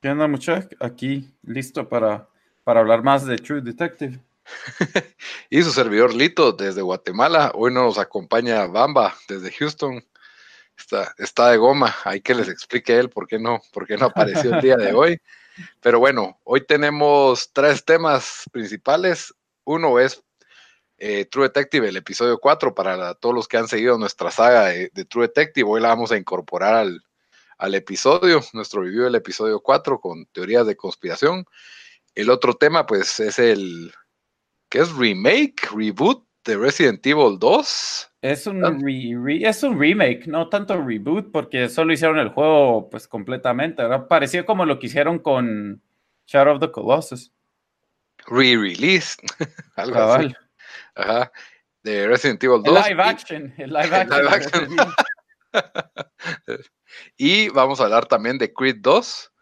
¿Qué onda, muchachos? Aquí listo para, para hablar más de True Detective. y su servidor Lito desde Guatemala. Hoy nos acompaña Bamba desde Houston. Está, está de goma. Hay que les explique él por qué no, por qué no apareció el día de hoy. Pero bueno, hoy tenemos tres temas principales. Uno es eh, True Detective, el episodio 4, para todos los que han seguido nuestra saga de, True Detective. Hoy la vamos a incorporar al, al episodio, nuestro review del episodio 4 con teorías de conspiración. El otro tema, pues, es el que es remake, reboot de Resident Evil 2. Es un, es un remake, no tanto reboot, porque solo hicieron el juego pues completamente. Pareció como lo que hicieron con Shadow of the Colossus. Re-release. Algo así. Ajá. De Resident Evil 2. live action. El live action. y vamos a hablar también de Creed 2.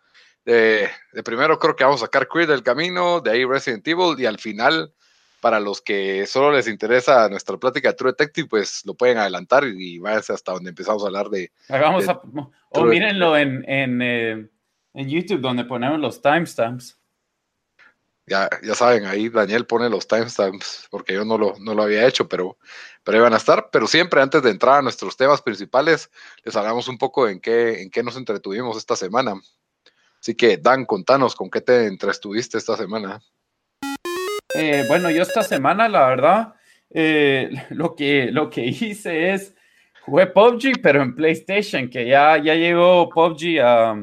De, de, primero creo que vamos a sacar Creed del camino, de ahí Resident Evil y al final para los que solo les interesa nuestra plática de True Detective, pues lo pueden adelantar y váyanse hasta donde empezamos a hablar de. Vamos o mírenlo en, en, eh, en, YouTube, donde ponemos los timestamps. Ya, ya saben, ahí Daniel pone los timestamps, porque yo no lo, no lo había hecho, pero, pero iban a estar. Pero siempre antes de entrar a nuestros temas principales, les hablamos un poco en qué, en qué nos entretuvimos esta semana. Así que, Dan, contanos con qué te entretuviste esta semana. Eh, bueno, yo esta semana, la verdad, eh, lo, que, lo que hice es jugué PUBG, pero en PlayStation, que ya, ya llegó PUBG a,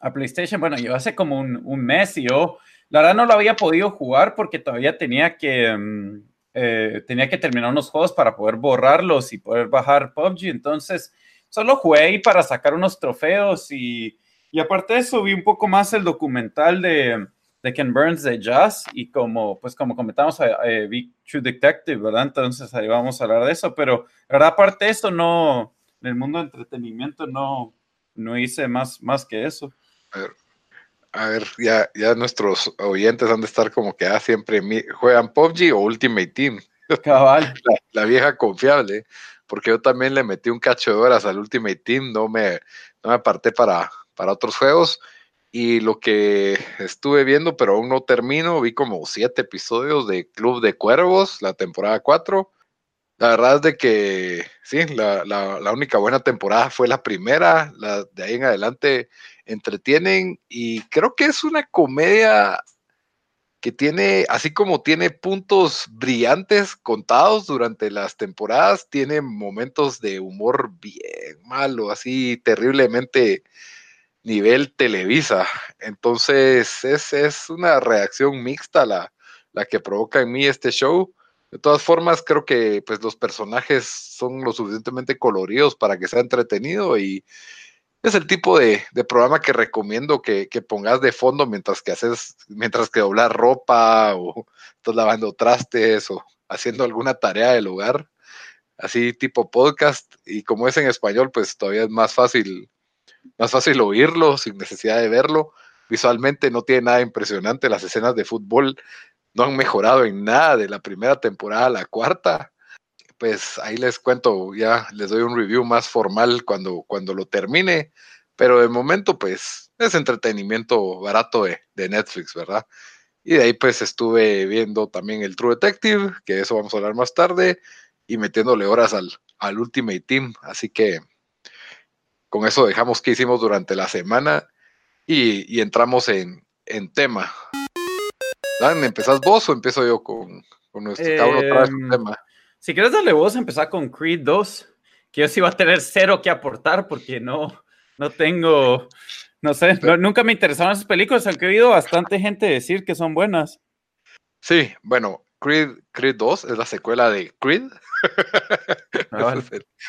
a PlayStation. Bueno, yo hace como un, un, mes y yo, la verdad, no lo había podido jugar porque todavía tenía que, mm, eh, tenía que terminar unos juegos para poder borrarlos y poder bajar PUBG. Entonces, solo jugué ahí para sacar unos trofeos y, y aparte de eso, vi un poco más el documental de de Ken Burns de Jazz y como, pues como comentamos, eh, eh, vi True Detective, ¿verdad? Entonces ahí vamos a hablar de eso, pero aparte de eso, no, en el mundo de entretenimiento no, no hice más, más que eso. A ver ya, ya nuestros oyentes han de estar como que ah, siempre juegan PUBG o Ultimate Team. Cabal. La, vieja confiable, porque yo también le metí un cacho de horas al Ultimate Team, no me, no me aparté para, para otros juegos y lo que estuve viendo, pero aún no termino, vi como siete episodios de Club de Cuervos, la temporada 4. La verdad es de que sí, la, la, única buena temporada fue la primera, la de ahí en adelante entretienen y creo que es una comedia que tiene, así como tiene puntos brillantes contados durante las temporadas, tiene momentos de humor bien malo, así terriblemente nivel Televisa. Entonces es, es una reacción mixta la, la, que provoca en mí este show. De todas formas, creo que pues, los personajes son lo suficientemente coloridos para que sea entretenido y es el tipo de, programa que recomiendo que, que, pongas de fondo mientras que haces, mientras que doblas ropa o estás lavando trastes o haciendo alguna tarea del hogar, así tipo podcast. Y como es en español, pues todavía es más fácil más fácil oírlo sin necesidad de verlo. Visualmente no tiene nada impresionante. Las escenas de fútbol no han mejorado en nada de la primera temporada a la cuarta. Pues ahí les cuento, ya les doy un review más formal cuando, cuando lo termine. Pero de momento, pues es entretenimiento barato de, de Netflix, ¿verdad? Y de ahí pues estuve viendo también el True Detective, que de eso vamos a hablar más tarde, y metiéndole horas al, al Ultimate Team. Así que con eso dejamos que hicimos durante la semana y, entramos en, tema. Dan, ¿empezás vos o empiezo yo con, nuestro em, tema? Si quieres darle vos, empezar con Creed 2, que yo sí va a tener cero que aportar porque no, no tengo, no sé, nunca me interesaron esas películas, aunque he oído bastante gente decir que son buenas. Sí, bueno, Creed, Creed 2 es la secuela de Creed. Ah,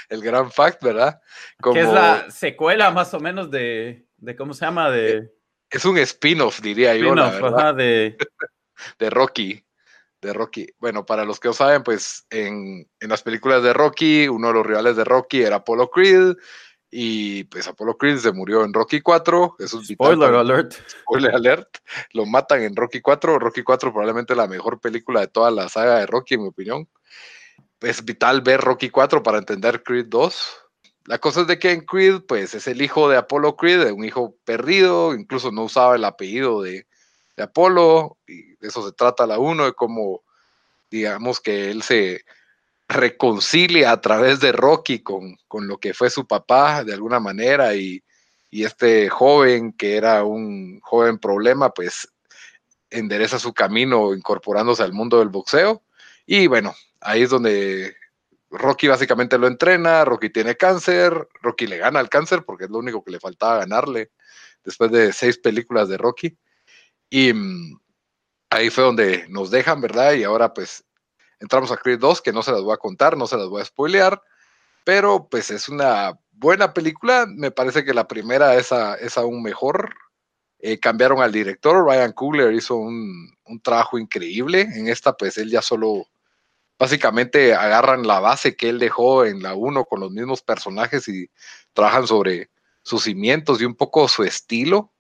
el, gran fact, ¿verdad? Que es la secuela más o menos de, ¿cómo se llama? De... Es un spin-off, diría yo, la verdad. de... de Rocky de Rocky. Bueno, para los que no saben, pues en, las películas de Rocky, uno de los rivales de Rocky era Apollo Creed. Y pues Apollo Creed se murió en Rocky 4. Eso es Spoiler alert. Spoiler alert. Lo matan en Rocky 4. Rocky 4 probablemente la mejor película de toda la saga de Rocky, en mi opinión. Es vital ver Rocky 4 para entender Creed 2. La cosa es de que en Creed, pues es el hijo de Apollo Creed, un hijo perdido, incluso no usaba el apellido de, Apolo, y de eso se trata la uno, de cómo, digamos, que él se reconcilia a través de Rocky con, con lo que fue su papá de alguna manera, y, y este joven que era un joven problema, pues endereza su camino incorporándose al mundo del boxeo. Y bueno, ahí es donde Rocky básicamente lo entrena, Rocky tiene cáncer, Rocky le gana el cáncer porque es lo único que le faltaba ganarle después de seis películas de Rocky. Y mm, ahí fue donde nos dejan, ¿verdad? Y ahora pues entramos a Creed 2, que no se las voy a contar, no se las voy a spoilear, pero pues es una buena película. Me parece que la primera es, es aún mejor. Eh, cambiaron al director, Ryan Coogler hizo un, un, trabajo increíble. En esta pues él ya solo, básicamente agarran la base que él dejó en la 1 con los mismos personajes y trabajan sobre sus cimientos y un poco su estilo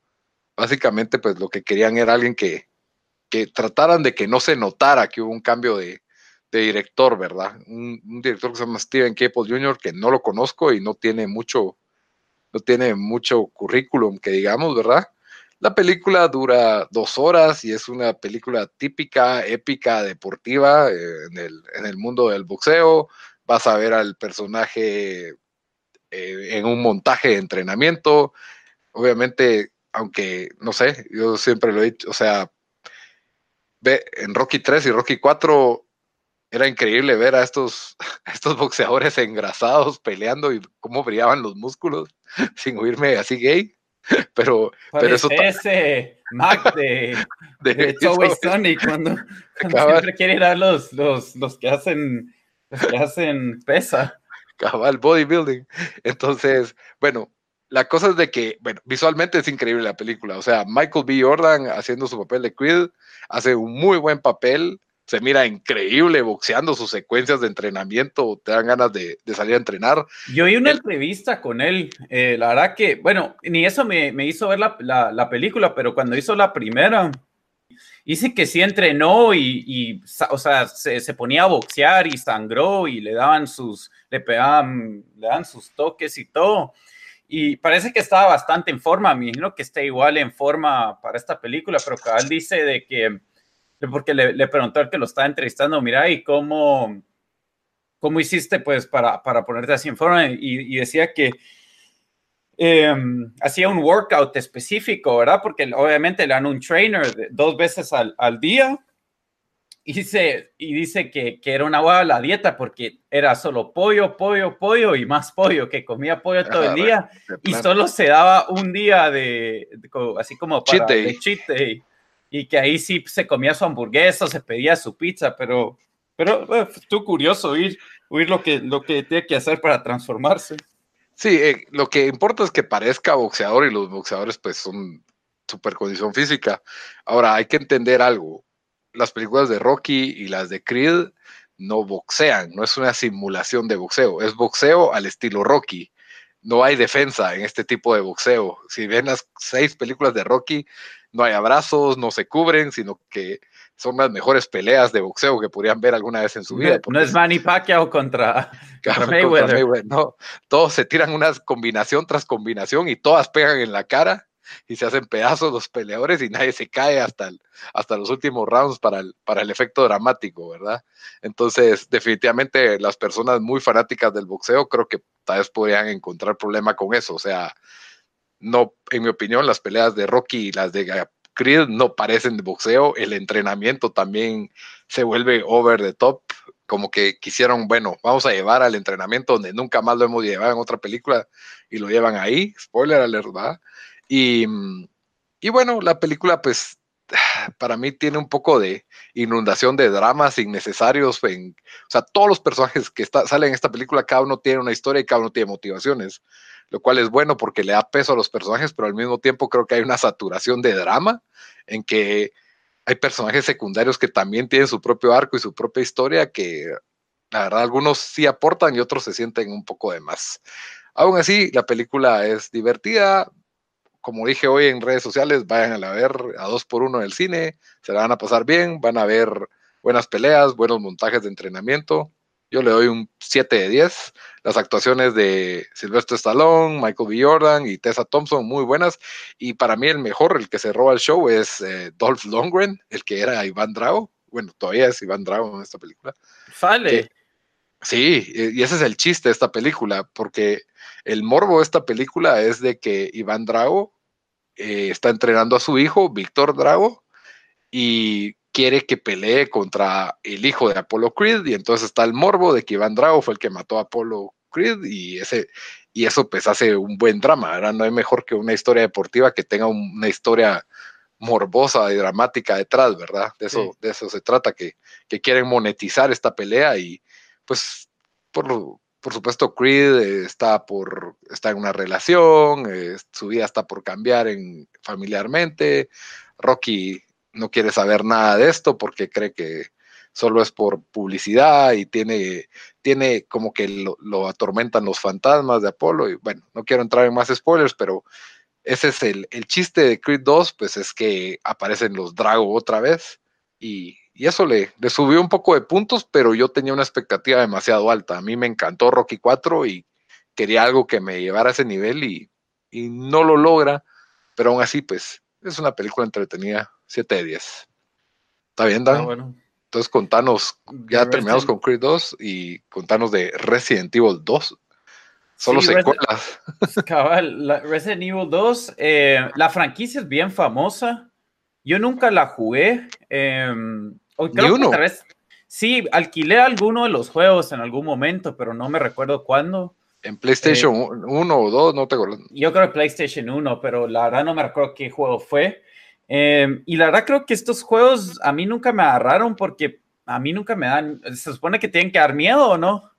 básicamente pues lo que querían era alguien que, que trataran de que no se notara que hubo un cambio de, director, ¿verdad? Un, director que se llama Steven Caple Jr., que no lo conozco y no tiene mucho, no tiene mucho currículum, que digamos, ¿verdad? La película dura dos horas y es una película típica, épica, deportiva eh, en, el, en, el, mundo del boxeo. Vas a ver al personaje eh, en un montaje de entrenamiento. Obviamente aunque no sé, yo siempre lo he dicho, o sea, ve, en Rocky 3 y Rocky 4 era increíble ver a estos, estos boxeadores engrasados peleando y cómo brillaban los músculos sin oírme así gay. Pero, pero eso ese Mac de, de, de cuando, siempre quiere dar los, los, los que hacen los que hacen pesa. Cabal bodybuilding. Entonces, bueno, la cosa es de que, bueno, visualmente es increíble la película. O sea, Michael B. Jordan haciendo su papel de Creed hace un muy buen papel. Se mira increíble boxeando sus secuencias de entrenamiento. Te dan ganas de, salir a entrenar. Yo vi una entrevista con él. Eh, la verdad que, bueno, ni eso me, hizo ver la, película, pero cuando hizo la primera, dice que sí entrenó y, o sea, se, ponía a boxear y sangró y le daban sus, le pegaban, le daban sus toques y todo y parece que estaba bastante en forma, me imagino que está igual en forma para esta película, pero Cabal dice de que, porque le, le preguntó al que lo estaba entrevistando, mira, ¿y cómo, cómo hiciste pues para, para ponerte así en forma? Y, decía que em, hacía un workout específico, ¿verdad? Porque obviamente le dan un trainer dos veces al, al día y dice, y dice que, que era una buena la dieta porque era solo pollo, pollo, pollo y más pollo, que comía pollo todo el día y solo se daba un día de, así como para cheat day. Y que ahí sí se comía su hamburguesa, se pedía su pizza, pero, pero tú curioso oír, oír lo, que, lo que tiene que hacer para transformarse. Sí, eh, lo que importa es que parezca boxeador y los boxeadores pues son super condición física. Ahora, hay que entender algo las películas de Rocky y las de Creed no boxean, no es una simulación de boxeo, es boxeo al estilo Rocky. No hay defensa en este tipo de boxeo. Si ven las seis películas de Rocky, no hay abrazos, no se cubren, sino que son las mejores peleas de boxeo que podrían ver alguna vez en su vida. No, es Manny Pacquiao contra, Mayweather. No, todos se tiran una combinación tras combinación y todas pegan en la cara y se hacen pedazos los peleadores y nadie se cae hasta, hasta los últimos rounds para el, para el efecto dramático, ¿verdad? Entonces, definitivamente las personas muy fanáticas del boxeo creo que tal vez podrían encontrar problema con eso. O sea, no, en mi opinión, las peleas de Rocky y las de Creed no parecen de boxeo. El entrenamiento también se vuelve over the top. Como que quisieron, bueno, vamos a llevar al entrenamiento donde nunca más lo hemos llevado en otra película y lo llevan ahí. Spoiler alert, ¿verdad? Y, bueno, la película pues para mí tiene un poco de inundación de dramas innecesarios. En, o sea, todos los personajes que salen en esta película, cada uno tiene una historia y cada uno tiene motivaciones. lo cual es bueno porque le da peso a los personajes, pero al mismo tiempo creo que hay una saturación de drama en que hay personajes secundarios que también tienen su propio arco y su propia historia que la verdad algunos sí aportan y otros se sienten un poco de más. Aún así, la película es divertida. Como dije hoy en redes sociales, vayan a ver a dos por uno en el cine, se la van a pasar bien, van a ver buenas peleas, buenos montajes de entrenamiento. Yo le doy un 7 de 10. Las actuaciones de Sylvester Stallone, Michael B. Jordan y Tessa Thompson muy buenas. Y para mí el mejor, el que se roba el show, es eh, Dolph Lundgren, el que era Iván Drago. Bueno, todavía es Iván Drago en esta película. Sale. Sí, y ese es el chiste de esta película, porque el morbo de esta película es de que Iván Drago eh, está entrenando a su hijo, Víctor Drago, y quiere que pelee contra el hijo de Apollo Creed y entonces está el morbo de que Iván Drago fue el que mató a Apollo Creed y ese y eso pues hace un buen drama, ¿verdad? No hay mejor que una historia deportiva que tenga una historia morbosa y dramática detrás, ¿verdad? De eso, de eso se trata, que, que, quieren monetizar esta pelea y pues por, por supuesto Creed está por en una relación, eh, su vida está por cambiar en, familiarmente, Rocky no quiere saber nada de esto porque cree que solo es por publicidad y tiene, tiene como que lo, atormentan los fantasmas de Apolo. Y bueno, no quiero entrar en más spoilers, pero ese es el, chiste de Creed 2, pues es que aparecen los Drago otra vez y, eso le, le, subió un poco de puntos, pero yo tenía una expectativa demasiado alta. A mí me encantó Rocky 4 y quería algo que me llevara a ese nivel y, y no lo logra, pero aún así, pues es una película entretenida 7 de 10. ¿Está bien, Dan? Ah, bueno. Entonces, contanos, ya terminamos con Creed 2 y contanos de Resident Evil 2. Solo secuelas. Cabal, Resident Evil 2, eh, la franquicia es bien famosa. Yo nunca la jugué. Eh, Ni uno. sí, alquilé alguno de los juegos en algún momento, pero no me recuerdo cuándo. En PlayStation 1 eh, o 2, no te acuerdo. Yo creo que PlayStation 1, pero la verdad no me recuerdo qué juego fue. Em, y la verdad creo que estos juegos a mí nunca me agarraron porque a mí nunca me dan, se supone que tienen que dar miedo o no.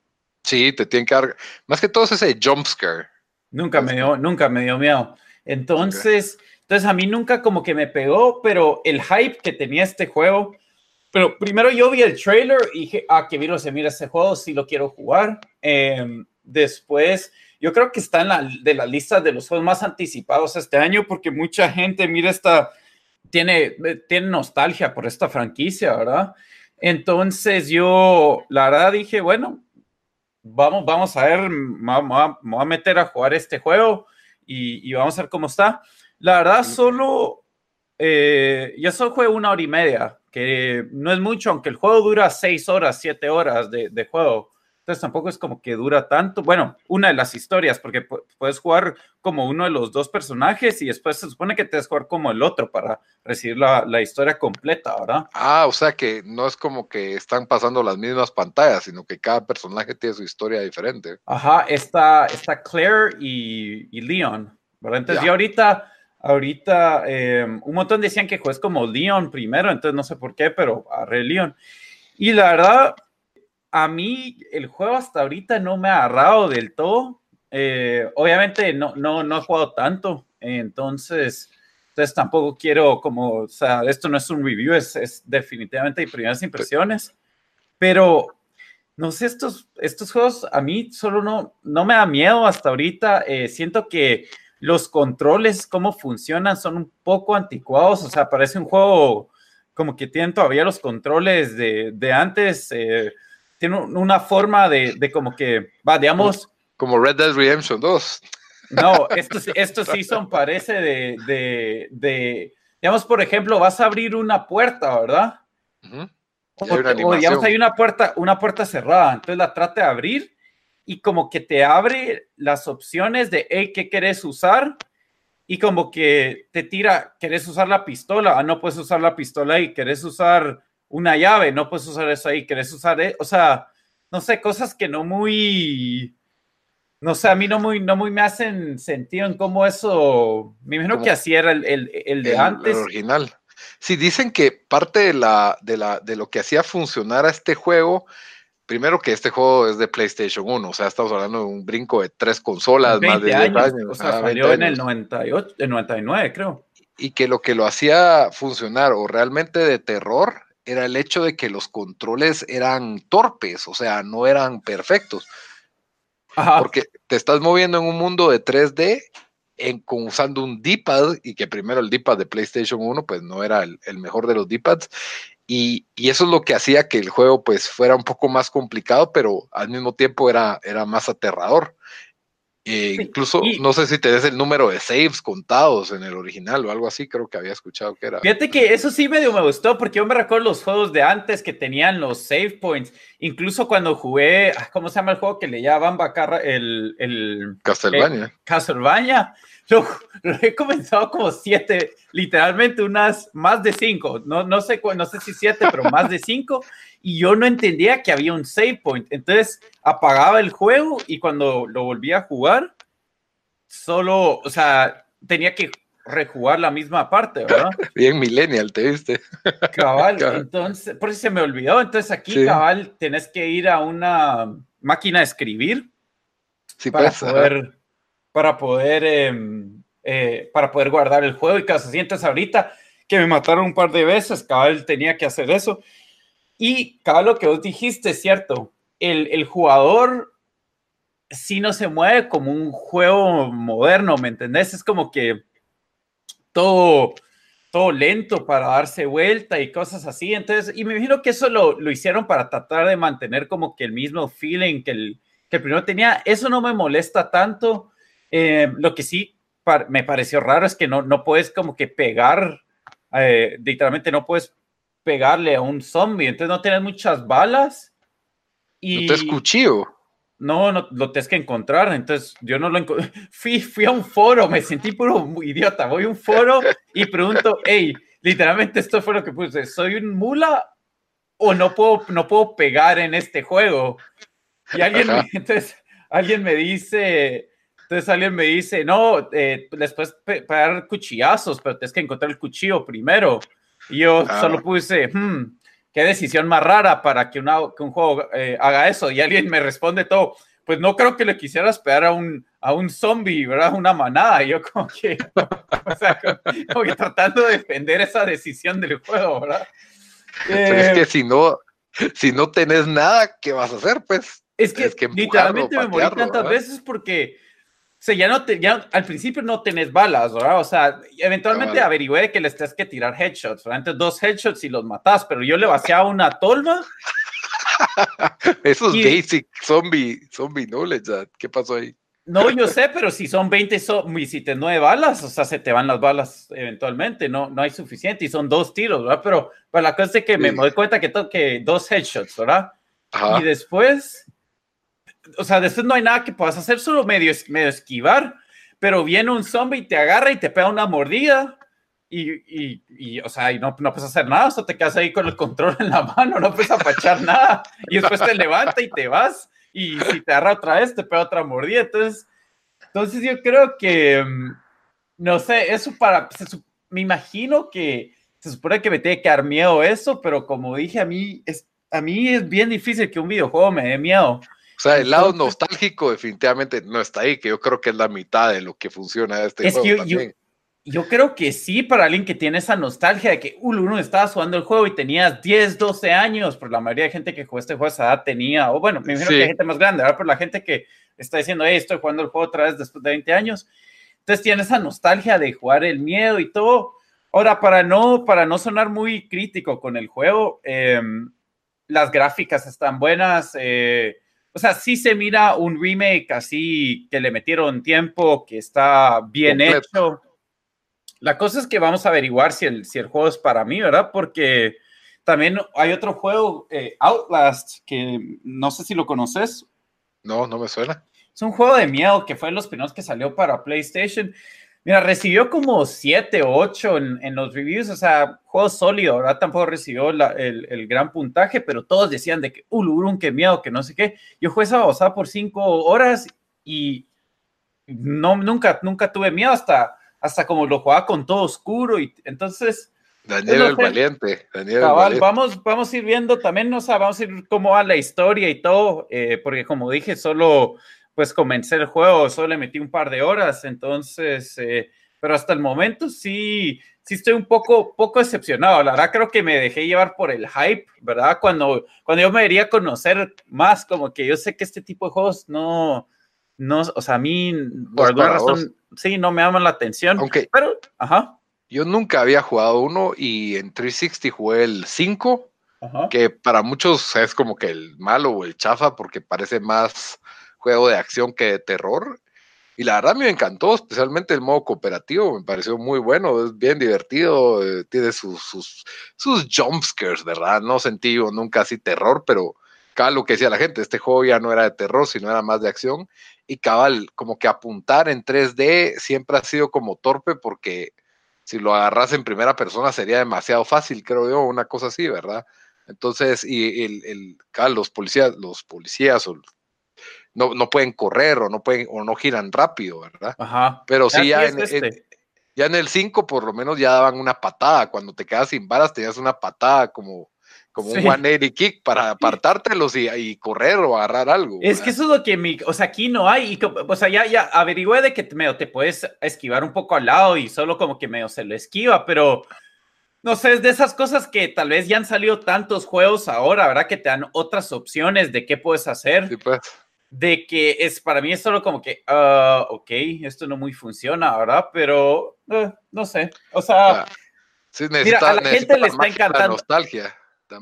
Sí, te tienen que dar, más que todo es ese jump scare. Nunca me dio, nunca me dio miedo. Entonces, entonces a mí nunca como que me pegó, pero el hype que tenía este juego, pero primero yo vi el trailer y dije, ah, qué virus se mira este juego, sí lo quiero jugar. Em, después, yo creo que está en la de la lista de los juegos más anticipados este año porque mucha gente mira esta tiene, tiene nostalgia por esta franquicia, ¿verdad? Entonces yo, la verdad, dije, bueno, vamos, vamos a ver, vamos a, a meter a jugar este juego y, vamos a ver cómo está. La verdad, solo, eh, yo solo juego una hora y media, que no es mucho, aunque el juego dura seis horas, siete horas de, de juego. Entonces tampoco es como que dura tanto. Bueno, una de las historias, porque puedes jugar como uno de los dos personajes y después se supone que te que jugar como el otro para recibir la, la, historia completa, ¿verdad? Ah, o sea que no es como que están pasando las mismas pantallas, sino que cada personaje tiene su historia diferente. Ajá, está, está Claire y, y Leon, ¿verdad? Entonces yo ahorita ahorita em, un montón decían que juegas como Leon primero, entonces no sé por qué, pero agarré Leon. Y la verdad, a mí el juego hasta ahorita no me ha agarrado del todo. Eh, obviamente no, no, no he jugado tanto, entonces, entonces tampoco quiero como, o sea, esto no es un review, es, es definitivamente primeras impresiones, pero no sé, estos, estos juegos a mí solo no, no me da miedo hasta ahorita, eh, siento que los controles, cómo funcionan, son un poco anticuados, o sea, parece un juego como que tienen todavía los controles de, de antes. Eh, tiene una forma de, de como que, va, digamos... Como Red Dead Redemption 2. No, estos, estos sí son, parece de, de, de, digamos, por ejemplo, vas a abrir una puerta, ¿verdad? o, digamos, hay una puerta, una puerta cerrada, entonces la trata de abrir y como que te abre las opciones de, hey, ¿qué querés usar? Y como que te tira, ¿querés usar la pistola? Ah, no puedes usar la pistola y querés usar una llave, no puedes usar eso ahí, querés usar, e-? o sea, no sé, cosas que no muy, no sé, a mí no muy, no muy me hacen sentido en cómo eso, me imagino que así era el, el, de antes. El original. Sí, dicen que parte de, la, de, la, de lo que hacía funcionar a este juego primero que este juego es de PlayStation 1, o sea, estamos hablando de un brinco de tres consolas, más de 10 años. O sea, salió en el 98, el 99, creo. Y que lo que lo hacía funcionar o realmente de terror era el hecho de que los controles eran torpes, o sea, no eran perfectos. Porque te estás moviendo en un mundo de 3D en, usando un D-pad y que primero el D-pad de PlayStation 1 pues no era el, mejor de los D-pads y, eso es lo que hacía que el juego pues fuera un poco más complicado pero al mismo tiempo era, era más aterrador. Eh, incluso, no sé si te des el número de saves contados en el original o algo así, creo que había escuchado que era. Fíjate que eso sí medio me gustó, porque yo me recuerdo los juegos de antes que tenían los save points. Incluso cuando jugué, ah, ¿cómo se llama el juego que le llaman Bacarra? El, el Castlevania. Castlevania. Lo, he comenzado como siete, literalmente unas más de cinco. No, no, sé, no sé si siete, pero más de cinco y yo no entendía que había un save point. Entonces apagaba el juego y cuando lo volvía a jugar, solo, o sea, tenía que rejugar la misma parte, ¿verdad? Bien millennial, te viste. Cabal, entonces, por eso se me olvidó. Entonces aquí, cabal, tenés que ir a una máquina de escribir sí, para, pues, poder, para poder, em, eh, para poder guardar el juego y cosas así. Entonces ahorita que me mataron un par de veces, cabal, tenía que hacer eso. Y cada lo que vos dijiste es cierto. El, el jugador sí no se mueve como un juego moderno, ¿me entendés? Es como que todo, todo lento para darse vuelta y cosas así. Entonces, y me imagino que eso lo, lo hicieron para tratar de mantener como que el mismo feeling que el, que el primero tenía. Eso no me molesta tanto. Eh, lo que sí me pareció raro es que no, no puedes como que pegar, eh, literalmente no puedes pegarle a un zombie, entonces no tienes muchas balas. Y... ¿No te cuchillo? No, no, lo tienes que encontrar, entonces yo no lo encontré. Fui, fui a un foro, me sentí puro idiota, voy a un foro y pregunto, hey, literalmente esto fue lo que puse, ¿soy un mula o no puedo, no puedo pegar en este juego? Y alguien me, entonces, alguien me dice, entonces alguien me dice, no, eh, les puedes pegar cuchillazos, pero tienes que encontrar el cuchillo primero. Y yo ah. solo puse, hmm, qué decisión más rara para que, que un juego eh, haga eso. Y alguien me responde todo, pues no creo que le quisieras pegar a un, a un zombie, ¿verdad? Una manada. Y yo como que, o sea, como, que tratando de defender esa decisión del juego, ¿verdad? es que eh, si no, si no tenés nada, ¿qué vas a hacer? Pues es que, literalmente me morí tantas veces porque o sea, ya no te, ya al principio no tenés balas, ¿verdad? O sea, eventualmente averigüé que les tienes que tirar headshots, ¿verdad? Entonces dos headshots y los matás, pero yo le vaciaba una tolva. Esos basic zombie, zombie knowledge, ¿qué pasó ahí? No, yo sé, pero si son 20 zombies y te nueve balas, o sea, se te van las balas eventualmente, no, no hay suficiente y son dos tiros, ¿verdad? Pero, pero la cosa es que me doy cuenta que toque dos headshots, ¿verdad? Y después o sea, después no hay nada que puedas hacer, solo medio, medio esquivar, pero viene un zombie y te agarra y te pega una mordida. Y, y, y, o sea, y no, no puedes hacer nada, o te quedas ahí con el control en la mano, no puedes apachar nada, y después te levanta y te vas, y si te agarra otra vez, te pega otra mordida. Entonces, entonces yo creo que, mm, no sé, eso para, me imagino que se supone que me tiene que dar miedo eso, pero como dije, a mí es, a mí es bien difícil que un videojuego me dé miedo. O sea, el lado nostálgico definitivamente no está ahí, que yo creo que es la mitad de lo que funciona de este juego. yo, yo, creo que sí, para alguien que tiene esa nostalgia de que uh, uno estaba jugando el juego y tenías 10, 12 años, por la mayoría de gente que jugó este juego a esa edad tenía, o bueno, me imagino que hay gente más grande, ¿verdad? Pero la gente que está diciendo, hey, estoy jugando el juego otra vez después de 20 años, entonces tiene esa nostalgia de jugar el miedo y todo. Ahora, para no, para no sonar muy crítico con el juego, em, las gráficas están buenas, eh, o sea, sí se mira un remake así que le metieron tiempo, que está bien hecho. La cosa es que vamos a averiguar si el, si el juego es para mí, ¿verdad? Porque también hay otro juego, eh, Outlast, que no sé si lo conoces. No, no me suena. Es un juego de miedo que fue de los primeros que salió para PlayStation. Mira, recibió como 7 o 8 en, los reviews, o sea, juego sólido, ¿verdad? Tampoco recibió el, gran puntaje, pero todos decían de que, uh, qué miedo, que no sé qué. Yo jugué esa babosada por 5 horas y no, nunca, nunca tuve miedo hasta, hasta como lo jugaba con todo oscuro y entonces... Daniel el valiente. Daniel Vamos, vamos a ir viendo también, o sea, vamos a ir cómo va la historia y todo, eh, porque como dije, solo pues comencé el juego, solo le metí un par de horas, entonces, eh, pero hasta el momento sí, sí estoy un poco, poco decepcionado. La verdad creo que me dejé llevar por el hype, ¿verdad? Cuando, cuando yo me debería conocer más, como que yo sé que este tipo de juegos no, no, o sea, a mí, por alguna razón, sí, no me llaman la atención. Aunque, pero, ajá. Yo nunca había jugado uno y en 360 jugué el 5, que para muchos es como que el malo o el chafa porque parece más juego de acción que de terror. Y la verdad me encantó, especialmente el modo cooperativo, me pareció muy bueno, es bien divertido, eh, tiene sus, sus, jumpscares, ¿verdad? No sentí yo nunca así terror, pero cabal lo que decía la gente, este juego ya no era de terror, sino era más de acción. Y cabal, como que apuntar en 3D siempre ha sido como torpe porque si lo agarras en primera persona sería demasiado fácil, creo yo, una cosa así, ¿verdad? Entonces, y el, el los policías, los policías no, no, pueden correr o no pueden o no giran rápido, ¿verdad? Ajá. Pero sí, ya en, este. ya en el 5 por lo menos ya daban una patada. Cuando te quedas sin balas tenías una patada como como un one kick para apartártelos y, y, correr o agarrar algo. Es que eso es lo que mi, o sea, aquí no hay, o sea, ya, ya averigüé de que medio te puedes esquivar un poco al lado y solo como que medio se lo esquiva, pero no sé, es de esas cosas que tal vez ya han salido tantos juegos ahora, ¿verdad? Que te dan otras opciones de qué puedes hacer. Sí, pues. De que es, para mí es solo como que, uh, ok, esto no muy funciona, ¿verdad? Pero, eh, no sé, o sea... mira, a la gente le está encantando. nostalgia.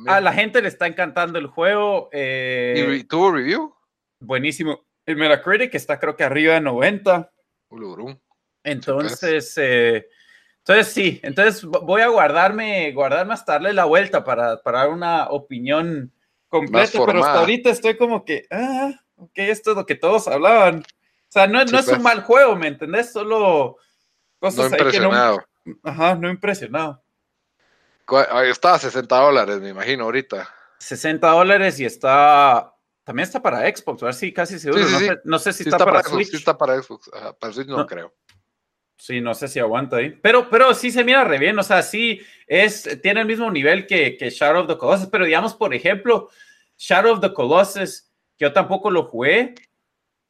A la gente le está encantando el juego. Eh, ¿Y tuvo review? Buenísimo. El Metacritic está creo que arriba de 90. Entonces, eh, entonces sí, entonces voy a guardarme, guardarme hasta darle la vuelta para, para una opinión completa, pero hasta ahorita estoy como que, ah, ok, esto es lo que todos hablaban. O sea, no, no es un pues. mal juego, ¿me entendés? Solo cosas no impresionado. que no... Ajá, no impresionado. Está a 60 dólares, me imagino, ahorita. 60 dólares y está. También está para Xbox, a ver si casi seguro. no, Sé, si está, para, Switch. Sí está para Xbox, para Switch no, creo. Sí, no sé si aguanta ahí. Pero, pero sí se mira re bien, o sea, sí es, tiene el mismo nivel que, que Shadow of the Colossus, pero digamos, por ejemplo, Shadow of the Colossus, que yo tampoco lo jugué,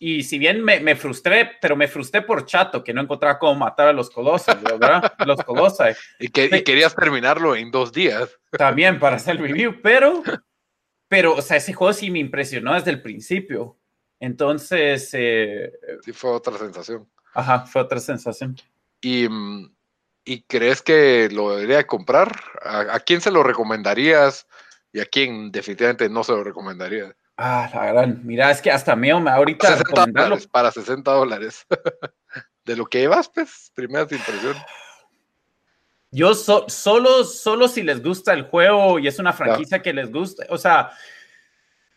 y si bien me, me, frustré, pero me frustré por chato, que no encontraba cómo matar a los colosos, ¿verdad? los colosos. y, que, y querías terminarlo en dos días. También para hacer el review, pero, pero, o sea, ese juego sí me impresionó desde el principio. Entonces... Eh, sí, fue otra sensación. Ajá, fue otra sensación. ¿Y, y crees que lo debería comprar? ¿A, ¿A quién se lo recomendarías y a quién definitivamente no se lo recomendarías? Ah, la gran. Mira, es que hasta mío me ahorita. 60 dólares, para 60 dólares. de lo que llevas, pues, primeras impresiones. Yo solo, solo si les gusta el juego y es una franquicia que les gusta, o sea,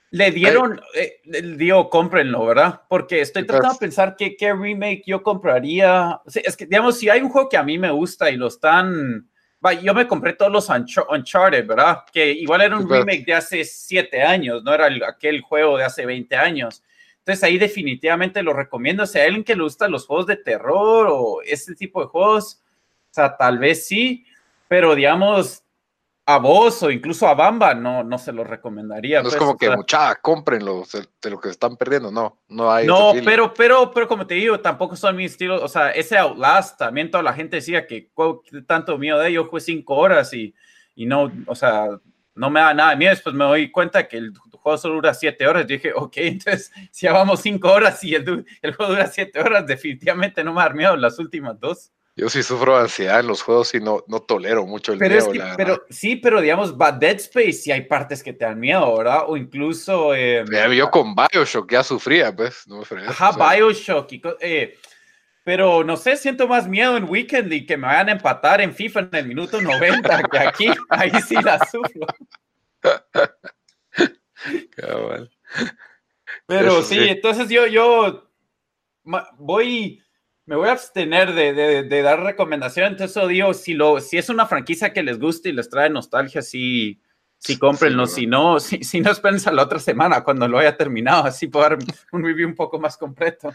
le dieron, eh, digo, cómprenlo, ¿verdad? Porque estoy tratando de pensar qué, qué remake yo compraría. es que, digamos, si hay un juego que a mí me gusta y lo están yo me compré todos los Uncharted, ¿verdad? Que igual era un remake de hace siete años, no era aquel juego de hace 20 años. Entonces ahí definitivamente lo recomiendo. Si hay alguien que le gusta los juegos de terror o este tipo de juegos, o sea, tal vez sí, pero digamos, a vos o incluso a Bamba no, no se lo recomendaría. No es pues, como que mucha, cómprenlo de lo que están perdiendo, no, no hay. No, pero, pero, pero como te digo, tampoco son mi estilo, o sea, ese Outlast, también toda la gente decía que tanto miedo de ello, fue cinco horas y, y no, o sea, no me da nada de miedo, después me doy cuenta que el juego solo dura siete horas, yo dije, ok, entonces si ya vamos cinco horas y el, el juego dura siete horas, definitivamente no me da miedo las últimas dos. Yo sí sufro ansiedad en los juegos y no, no tolero mucho el pero miedo. pero sí, pero digamos, va Dead Space sí hay partes que te dan miedo, ¿verdad? O incluso. Eh, yo con Bioshock ya sufría, pues. No me Ajá, Bioshock. eh, pero no sé, siento más miedo en Weekend y que me vayan a empatar en FIFA en el minuto 90 que aquí. Ahí sí la sufro. Pero sí, entonces yo, yo voy me voy a abstener de, de, dar recomendaciones. Entonces, eso digo, si, lo, si es una franquicia que les gusta y les trae nostalgia, sí, sí cómprenlo. si no, si, si no, esperen a la otra semana cuando lo haya terminado. Así puedo dar un review un poco más completo.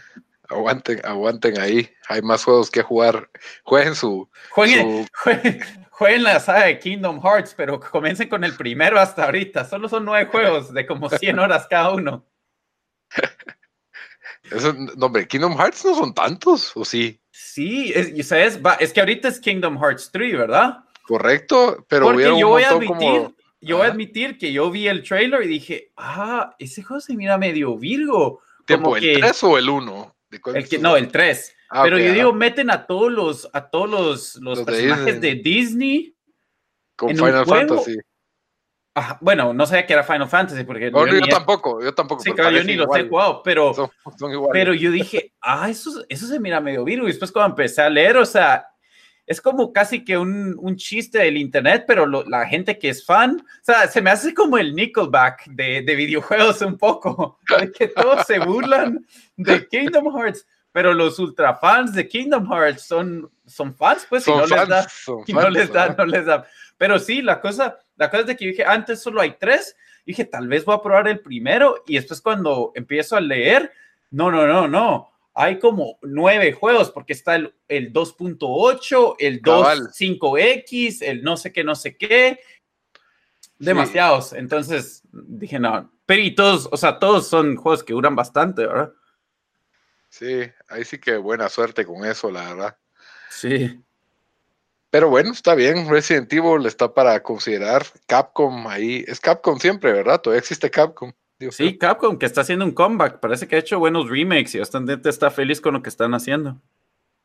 Aguanten, aguanten ahí. Hay más juegos que jugar. Jueguen su. Jueguen, jueguen, la saga de Kingdom Hearts, pero comiencen con el primero hasta ahorita. Solo son nueve juegos de como 100 horas cada uno. Eso, no, hombre, Kingdom Hearts no son tantos, ¿o sí? Sí, es, ¿sabes? es que ahorita es Kingdom Hearts 3, ¿verdad? Correcto, pero Porque yo voy a admitir, yo voy a admitir que yo vi el trailer y dije, ah, ese juego se mira medio Virgo. ¿Tiempo, el 3 o el 1? El que, no, el 3. Ah, pero yo digo, meten a todos los, a todos los, los, personajes de Disney. Con Final Fantasy. Bueno, no sabía que era Final Fantasy porque yo, yo tampoco, yo tampoco. Sí, claro, yo ni lo sé jugado, pero, pero yo dije, ah, eso, eso se mira medio virgo. Y después cuando empecé a leer, o sea, es como casi que un, un chiste del internet, pero la gente que es fan, o sea, se me hace como el Nickelback de, de videojuegos un poco, de que todos se burlan de Kingdom Hearts, pero los ultra fans de Kingdom Hearts son, son fans, pues, y no les da, no les da, no les da. Pero sí, la cosa, la cosa es de que dije, antes solo hay tres, dije, tal vez voy a probar el primero, y después cuando empiezo a leer, no, no, no, no hay como nueve juegos, porque está el, el 2.8, el 2.5X, el no sé qué, no sé qué. Demasiados. Entonces dije, no. Pero y todos, o sea, todos son juegos que duran bastante, ¿verdad? Sí, ahí sí que buena suerte con eso, la verdad. Sí. Pero bueno, está bien. Resident Evil está para considerar. Capcom ahí. Es Capcom siempre, ¿verdad? Todavía existe Capcom sí, Capcom que está haciendo un comeback. Parece que ha hecho buenos remakes y bastante está feliz con lo que están haciendo.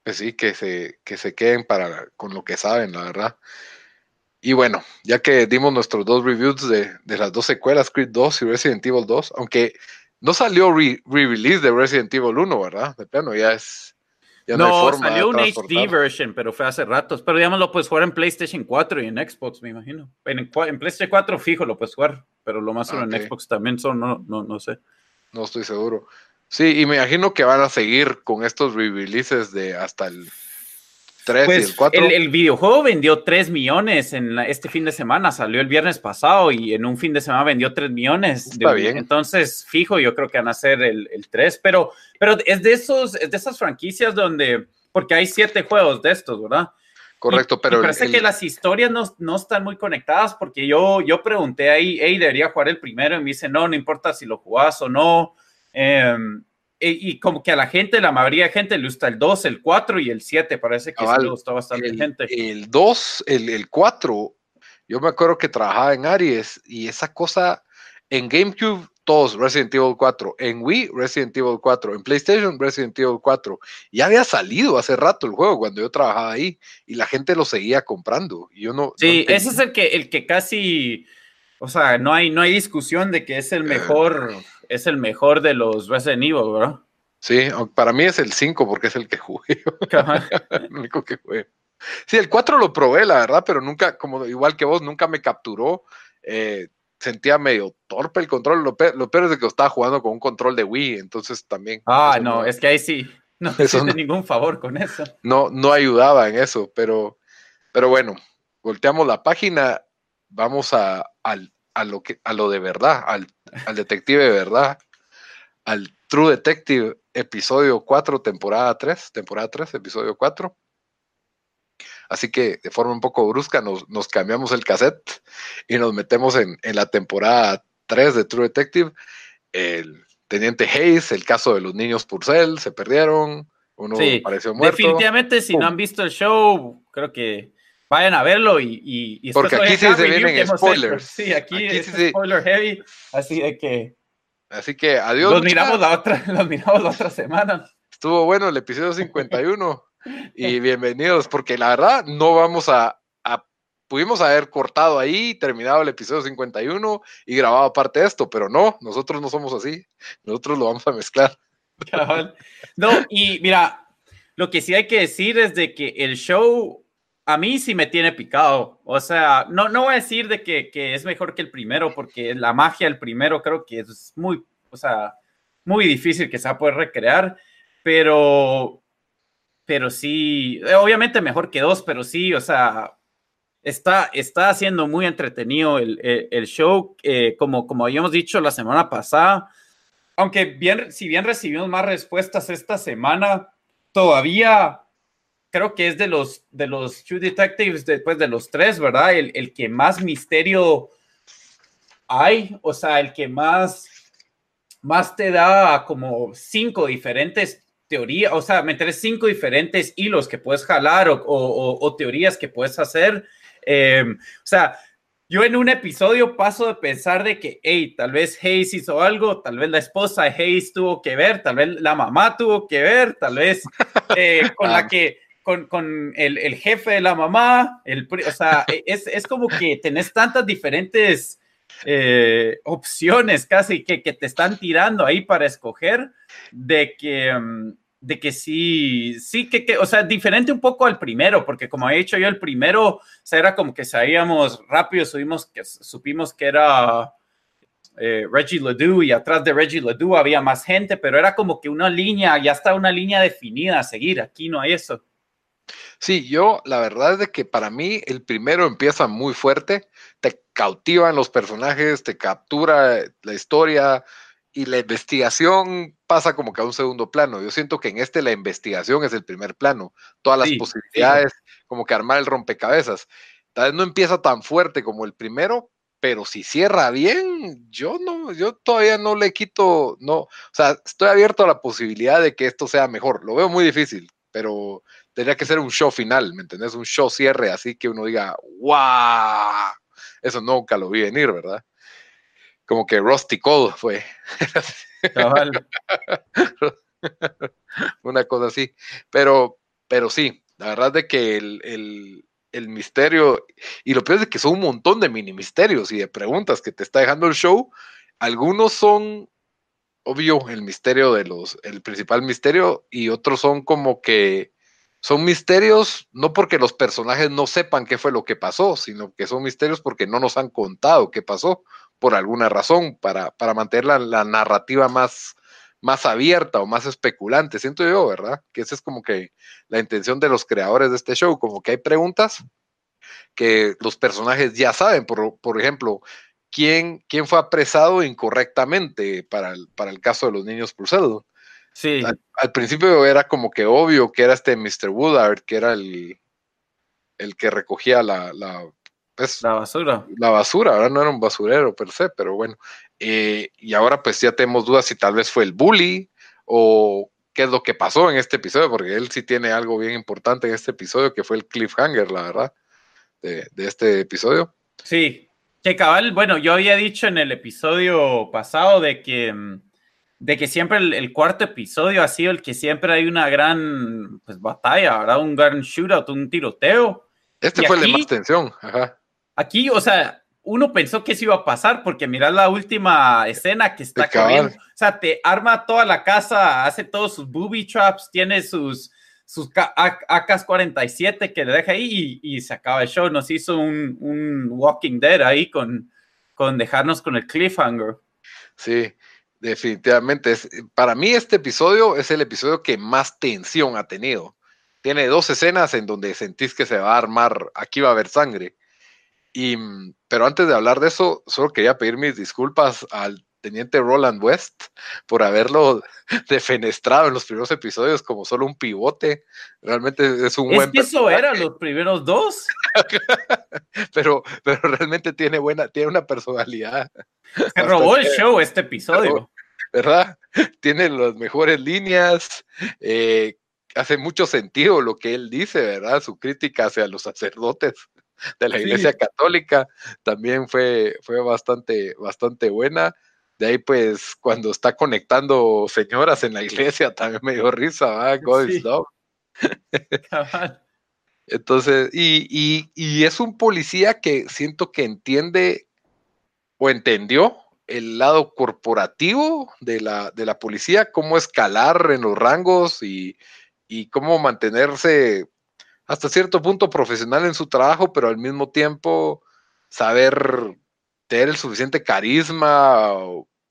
Pues sí, que se, que se queden para, con lo que saben, la verdad. Y bueno, ya que dimos nuestros dos reviews de, las dos secuelas, Creed 2 y Resident Evil 2, aunque no salió re-release de Resident Evil 1, ¿verdad? De plano, ya es no, salió un HD version, pero fue hace ratos. Pero digamos, lo puedes jugar en PlayStation 4 y en Xbox, me imagino. En, PlayStation 4 fijo lo puedes jugar, pero lo más solo en Xbox también son, no, no, no sé. No estoy seguro. Sí, y me imagino que van a seguir con estos re-releases de hasta el 3 y pues, el 4. El, videojuego vendió 3 millones en este fin de semana, salió el viernes pasado y en un fin de semana vendió 3 millones. Está bien. Entonces, fijo, yo creo que van a ser el, el 3, pero, pero es, de esos, es de esas franquicias donde, porque hay 7 juegos de estos, ¿verdad? Correcto, pero. Me parece que las historias no, no, están muy conectadas porque yo, yo pregunté ahí, hey, debería jugar el primero y me dice, no, no importa si lo jugás o no. Eh, y como que a la gente, la mayoría de gente le gusta el 2, el 4 y el 7, parece que sí le gustó bastante el, gente. El 2, el, el 4, yo me acuerdo que trabajaba en Aries y esa cosa en GameCube, todos Resident Evil 4, en Wii, Resident Evil 4, en PlayStation, Resident Evil 4. Ya había salido hace rato el juego cuando yo trabajaba ahí y la gente lo seguía comprando. Y yo no, sí, ese es el que, el que casi, o sea, no hay, no hay discusión de que es el mejor es el mejor de los Resident Evil, ¿verdad? Sí, para mí es el 5 porque es el que jugué. el único que jugué. Sí, el 4 lo probé, la verdad, pero nunca, como igual que vos, nunca me capturó. Eh, sentía medio torpe el control. Lo, peor, es de que estaba jugando con un control de Wii, entonces también. Ah, no, es que ahí sí. No te no, ningún favor con eso. No, no ayudaba en eso, pero, pero bueno, volteamos la página, vamos a, al, a lo, que, a lo de verdad, al, al detective de verdad, al True Detective episodio 4, temporada 3, temporada 3, episodio 4. Así que de forma un poco brusca nos, nos cambiamos el cassette y nos metemos en, en, la temporada 3 de True Detective. El teniente Hayes, el caso de los niños Purcell, se perdieron, uno sí, apareció muerto. Definitivamente, si no han visto el show, creo que vayan a verlo y, y, porque aquí sí se vienen spoilers. Sí, aquí, es spoiler heavy, así de que así que adiós. Los miramos la otra, los miramos la otra semana. Estuvo bueno el episodio 51 y bienvenidos porque la verdad no vamos a, a pudimos haber cortado ahí, terminado el episodio 51 y grabado aparte de esto, pero no, nosotros no somos así. Nosotros lo vamos a mezclar. No, y mira, lo que sí hay que decir es de que el show a mí sí me tiene picado. O sea, no, no voy a decir de que, es mejor que el primero, porque la magia del primero creo que es muy, o sea, muy difícil que se va a poder recrear, pero, pero sí, obviamente mejor que dos, pero sí, o sea, está, está haciendo muy entretenido el, show, eh, como, como habíamos dicho la semana pasada. aunque bien, si bien recibimos más respuestas esta semana, todavía creo que es de los, de los True Detectives, después de los tres, ¿verdad? El, el, que más misterio hay, o sea, el que más, más te da como cinco diferentes teorías, o sea, meter cinco diferentes hilos que puedes jalar o, o, o teorías que puedes hacer. Eh, o sea, yo en un episodio paso de pensar de que, hey, tal vez Hayes hizo algo, tal vez la esposa de Hayes tuvo que ver, tal vez la mamá tuvo que ver, tal vez eh, con la que, con, con el, el, jefe de la mamá, el, o sea, e, es, es como que tenés tantas diferentes eh, opciones casi que, que, te están tirando ahí para escoger de que... Um, de que sí, sí, que, que, o sea, diferente un poco al primero, porque como he dicho yo, el primero, o sea, era como que sabíamos rápido, subimos, que, supimos que era eh, Reggie Ledoux y atrás de Reggie Ledoux había más gente, pero era como que una línea, ya está una línea definida a seguir, aquí no hay eso. Sí, yo la verdad es de que para mí el primero empieza muy fuerte, te cautivan los personajes, te captura la historia, y la investigación pasa como que a un segundo plano. Yo siento que en este la investigación es el primer plano. Todas las sí, posibilidades, sí. como que armar el rompecabezas. Tal vez no empieza tan fuerte como el primero, pero si cierra bien, yo no, yo todavía no le quito, no, o sea, estoy abierto a la posibilidad de que esto sea mejor. Lo veo muy difícil, pero tendría que ser un show final, ¿me entendés? Un show cierre, así que uno diga, ¡wow! Eso nunca lo vi venir, ¿verdad? como que Rusty Cole fue. Una cosa así. Pero, pero sí, la verdad de que el, el, el, misterio, y lo peor es que son un montón de mini misterios y de preguntas que te está dejando el show. Algunos son, obvio, el misterio de los, el principal misterio, y otros son como que son misterios no porque los personajes no sepan qué fue lo que pasó, sino que son misterios porque no nos han contado qué pasó por alguna razón, para, para mantener la, la, narrativa más, más abierta o más especulante, siento yo, ¿verdad? Que esa es como que la intención de los creadores de este show, como que hay preguntas que los personajes ya saben, por, por ejemplo, ¿quién, quién fue apresado incorrectamente para el, para el caso de los niños Purcell? Sí. Al, al, principio era como que obvio que era este Mr. Woodard, que era el, el que recogía la, la pues, la basura. La basura, ahora no era un basurero per se, pero bueno. Eh, y ahora pues ya tenemos dudas si tal vez fue el bully o qué es lo que pasó en este episodio, porque él sí tiene algo bien importante en este episodio, que fue el cliffhanger, la verdad, de, de este episodio. Sí, que cabal, bueno, yo había dicho en el episodio pasado de que, de que siempre el, el, cuarto episodio ha sido el que siempre hay una gran pues, batalla, ¿verdad? Un gran shootout, un tiroteo. Este y fue aquí, el de más tensión, ajá. Aquí, o sea, uno pensó que eso iba a pasar porque mira la última escena que está corriendo. O sea, te arma toda la casa, hace todos sus booby traps, tiene sus, sus AK-47 que le deja ahí y, y, se acaba el show. Nos hizo un, un Walking Dead ahí con, con dejarnos con el cliffhanger. Sí, definitivamente. Es, para mí este episodio es el episodio que más tensión ha tenido. Tiene dos escenas en donde sentís que se va a armar, aquí va a haber sangre. Y, pero antes de hablar de eso, solo quería pedir mis disculpas al teniente Roland West por haberlo defenestrado en los primeros episodios como solo un pivote. Realmente es un es buen. Que eso eran los primeros dos. pero, pero realmente tiene buena, tiene una personalidad. Se robó el show este episodio. ¿Verdad? Tiene las mejores líneas. Eh, hace mucho sentido lo que él dice, ¿verdad? Su crítica hacia los sacerdotes de la Iglesia. Católica también fue, fue bastante, bastante buena. De ahí, pues, cuando está conectando señoras en la iglesia, también me dio risa, ¿verdad? God sí. is love. Entonces, y, y, y, es un policía que siento que entiende o entendió el lado corporativo de la, de la policía, cómo escalar en los rangos y, y cómo mantenerse hasta cierto punto profesional en su trabajo, pero al mismo tiempo saber tener el suficiente carisma,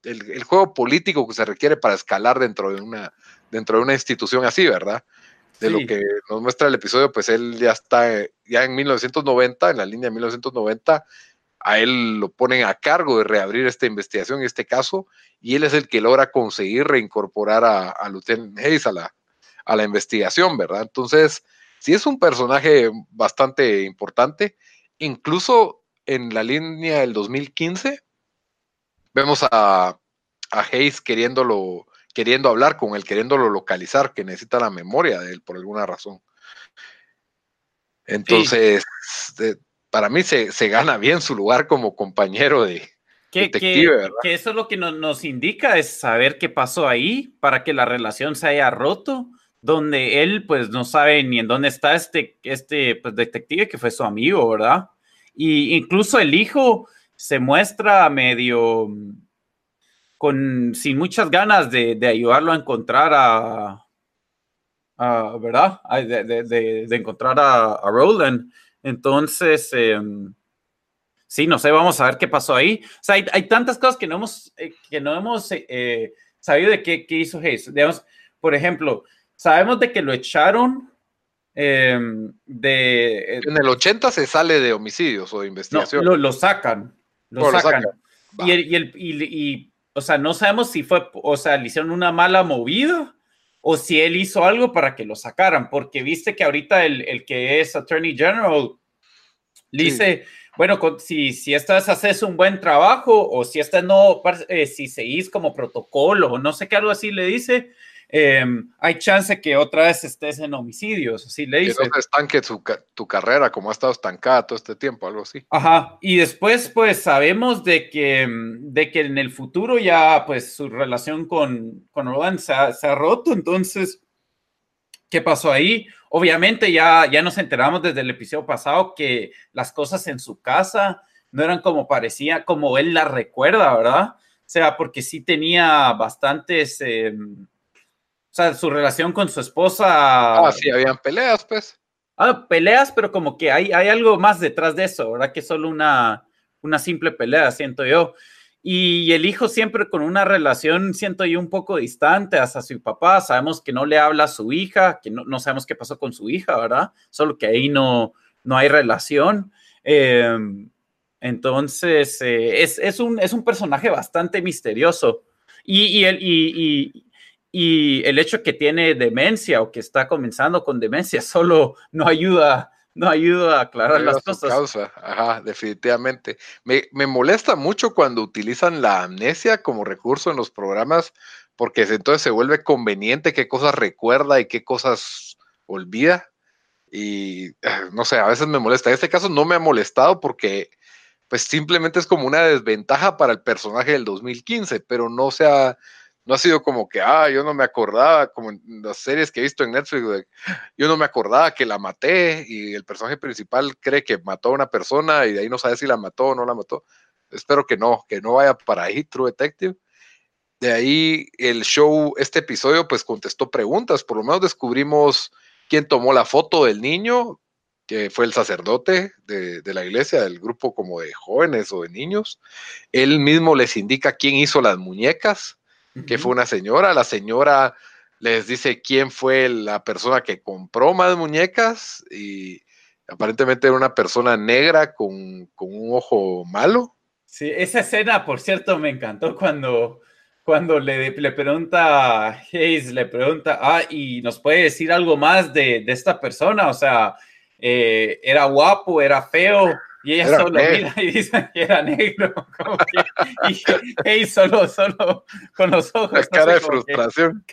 el, el, juego político que se requiere para escalar dentro de una, dentro de una institución así, ¿verdad? De sí. lo que nos muestra el episodio, pues él ya está, ya en 1990, en la línea de 1990, a él lo ponen a cargo de reabrir esta investigación, este caso, y él es el que logra conseguir reincorporar a, a Lieutenant Hayes a la, a la investigación, ¿verdad? Entonces, sí es un personaje bastante importante, incluso en la línea del 2015, vemos a, a Hayes queriéndolo, queriendo hablar con él, queriéndolo localizar, que necesita la memoria de él por alguna razón. Entonces, para mí se, gana bien su lugar como compañero de detective. Que, eso es lo que nos indica, es saber qué pasó ahí para que la relación se haya roto, donde él pues no sabe ni en dónde está este, este pues, detective que fue su amigo, ¿verdad? Y incluso el hijo se muestra medio con sin muchas ganas de, ayudarlo a encontrar a, ¿verdad? De, encontrar a, a Roland. Entonces, em, sí, no sé, vamos a ver qué pasó ahí. O sea, hay, tantas cosas que no hemos, eh, que no hemos eh, eh, sabido de qué, hizo Hayes. Digamos, por ejemplo, sabemos de que lo echaron em, de... En el 80 se sale de homicidios o de investigación. No, lo, sacan. Lo sacan. Y, el, y, o sea, no sabemos si fue, o sea, le hicieron una mala movida o si él hizo algo para que lo sacaran, porque viste que ahorita el, que es Attorney General le dice, bueno, si, si esta vez haces un buen trabajo o si esta no, eh, si seguís como protocolo o no sé qué, algo así le dice, Em, hay chance que otra vez estés en homicidios, así le dice. Que no se estanque tu, carrera como ha estado estancada todo este tiempo, algo así. Ajá, y después pues sabemos de que, de que en el futuro ya pues su relación con, con Roland se ha, roto, entonces, ¿qué pasó ahí? Obviamente ya, ya nos enteramos desde el episodio pasado que las cosas en su casa no eran como parecía, como él las recuerda, ¿verdad? O sea, porque sí tenía bastantes... Em, o sea, su relación con su esposa. Ah, sí, habían peleas, pues. Ah, peleas, pero como que hay, hay algo más detrás de eso, ¿verdad? Que solo una, una simple pelea, siento yo. Y el hijo siempre con una relación, siento yo, un poco distante hacia su papá. Sabemos que no le habla a su hija, que no, no sabemos qué pasó con su hija, ¿verdad? Solo que ahí no, no hay relación. Em, entonces, eh, es, es, un, es un personaje bastante misterioso. Y, y, el, y, y el hecho que tiene demencia o que está comenzando con demencia solo no ayuda, no ayuda a aclarar las cosas. Causa. Ajá, definitivamente. Me, molesta mucho cuando utilizan la amnesia como recurso en los programas, porque entonces se vuelve conveniente qué cosas recuerda y qué cosas olvida. Y ah, no sé, a veces me molesta. En este caso no me ha molestado porque pues simplemente es como una desventaja para el personaje del 2015, pero no se ha no ha sido como que, ah, yo no me acordaba, como en las series que he visto en Netflix, yo no me acordaba que la maté y el personaje principal cree que mató a una persona y de ahí no sabe si la mató o no la mató. Espero que no, que no vaya para ahí, True Detective. De ahí el show, este episodio, pues contestó preguntas. Por lo menos descubrimos quién tomó la foto del niño, que fue el sacerdote de, de, la iglesia, del grupo como de jóvenes o de niños. Él mismo les indica quién hizo las muñecas que fue una señora. La señora les dice quién fue la persona que compró más muñecas y aparentemente era una persona negra con, un ojo malo. Sí, esa escena, por cierto, me encantó cuando, cuando le, le pregunta a Hayes, le pregunta, ah, y nos puede decir algo más de, esta persona, o sea, eh, era guapo, era feo, y ella solo mira y dice que era negro. Como que, y solo, solo con los ojos. La cara de frustración.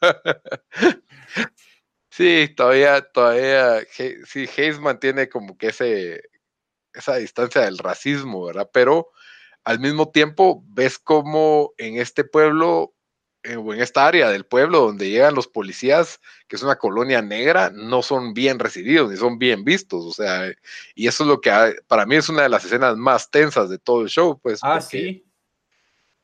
sí, todavía, todavía, sí, Hayes mantiene como que ese, esa distancia del racismo, ¿verdad? Pero al mismo tiempo ves como en este pueblo o en esta área del pueblo donde llegan los policías, que es una colonia negra, no son bien recibidos ni son bien vistos. O sea, y eso es lo que para mí es una de las escenas más tensas de todo el show, pues. Ah, sí.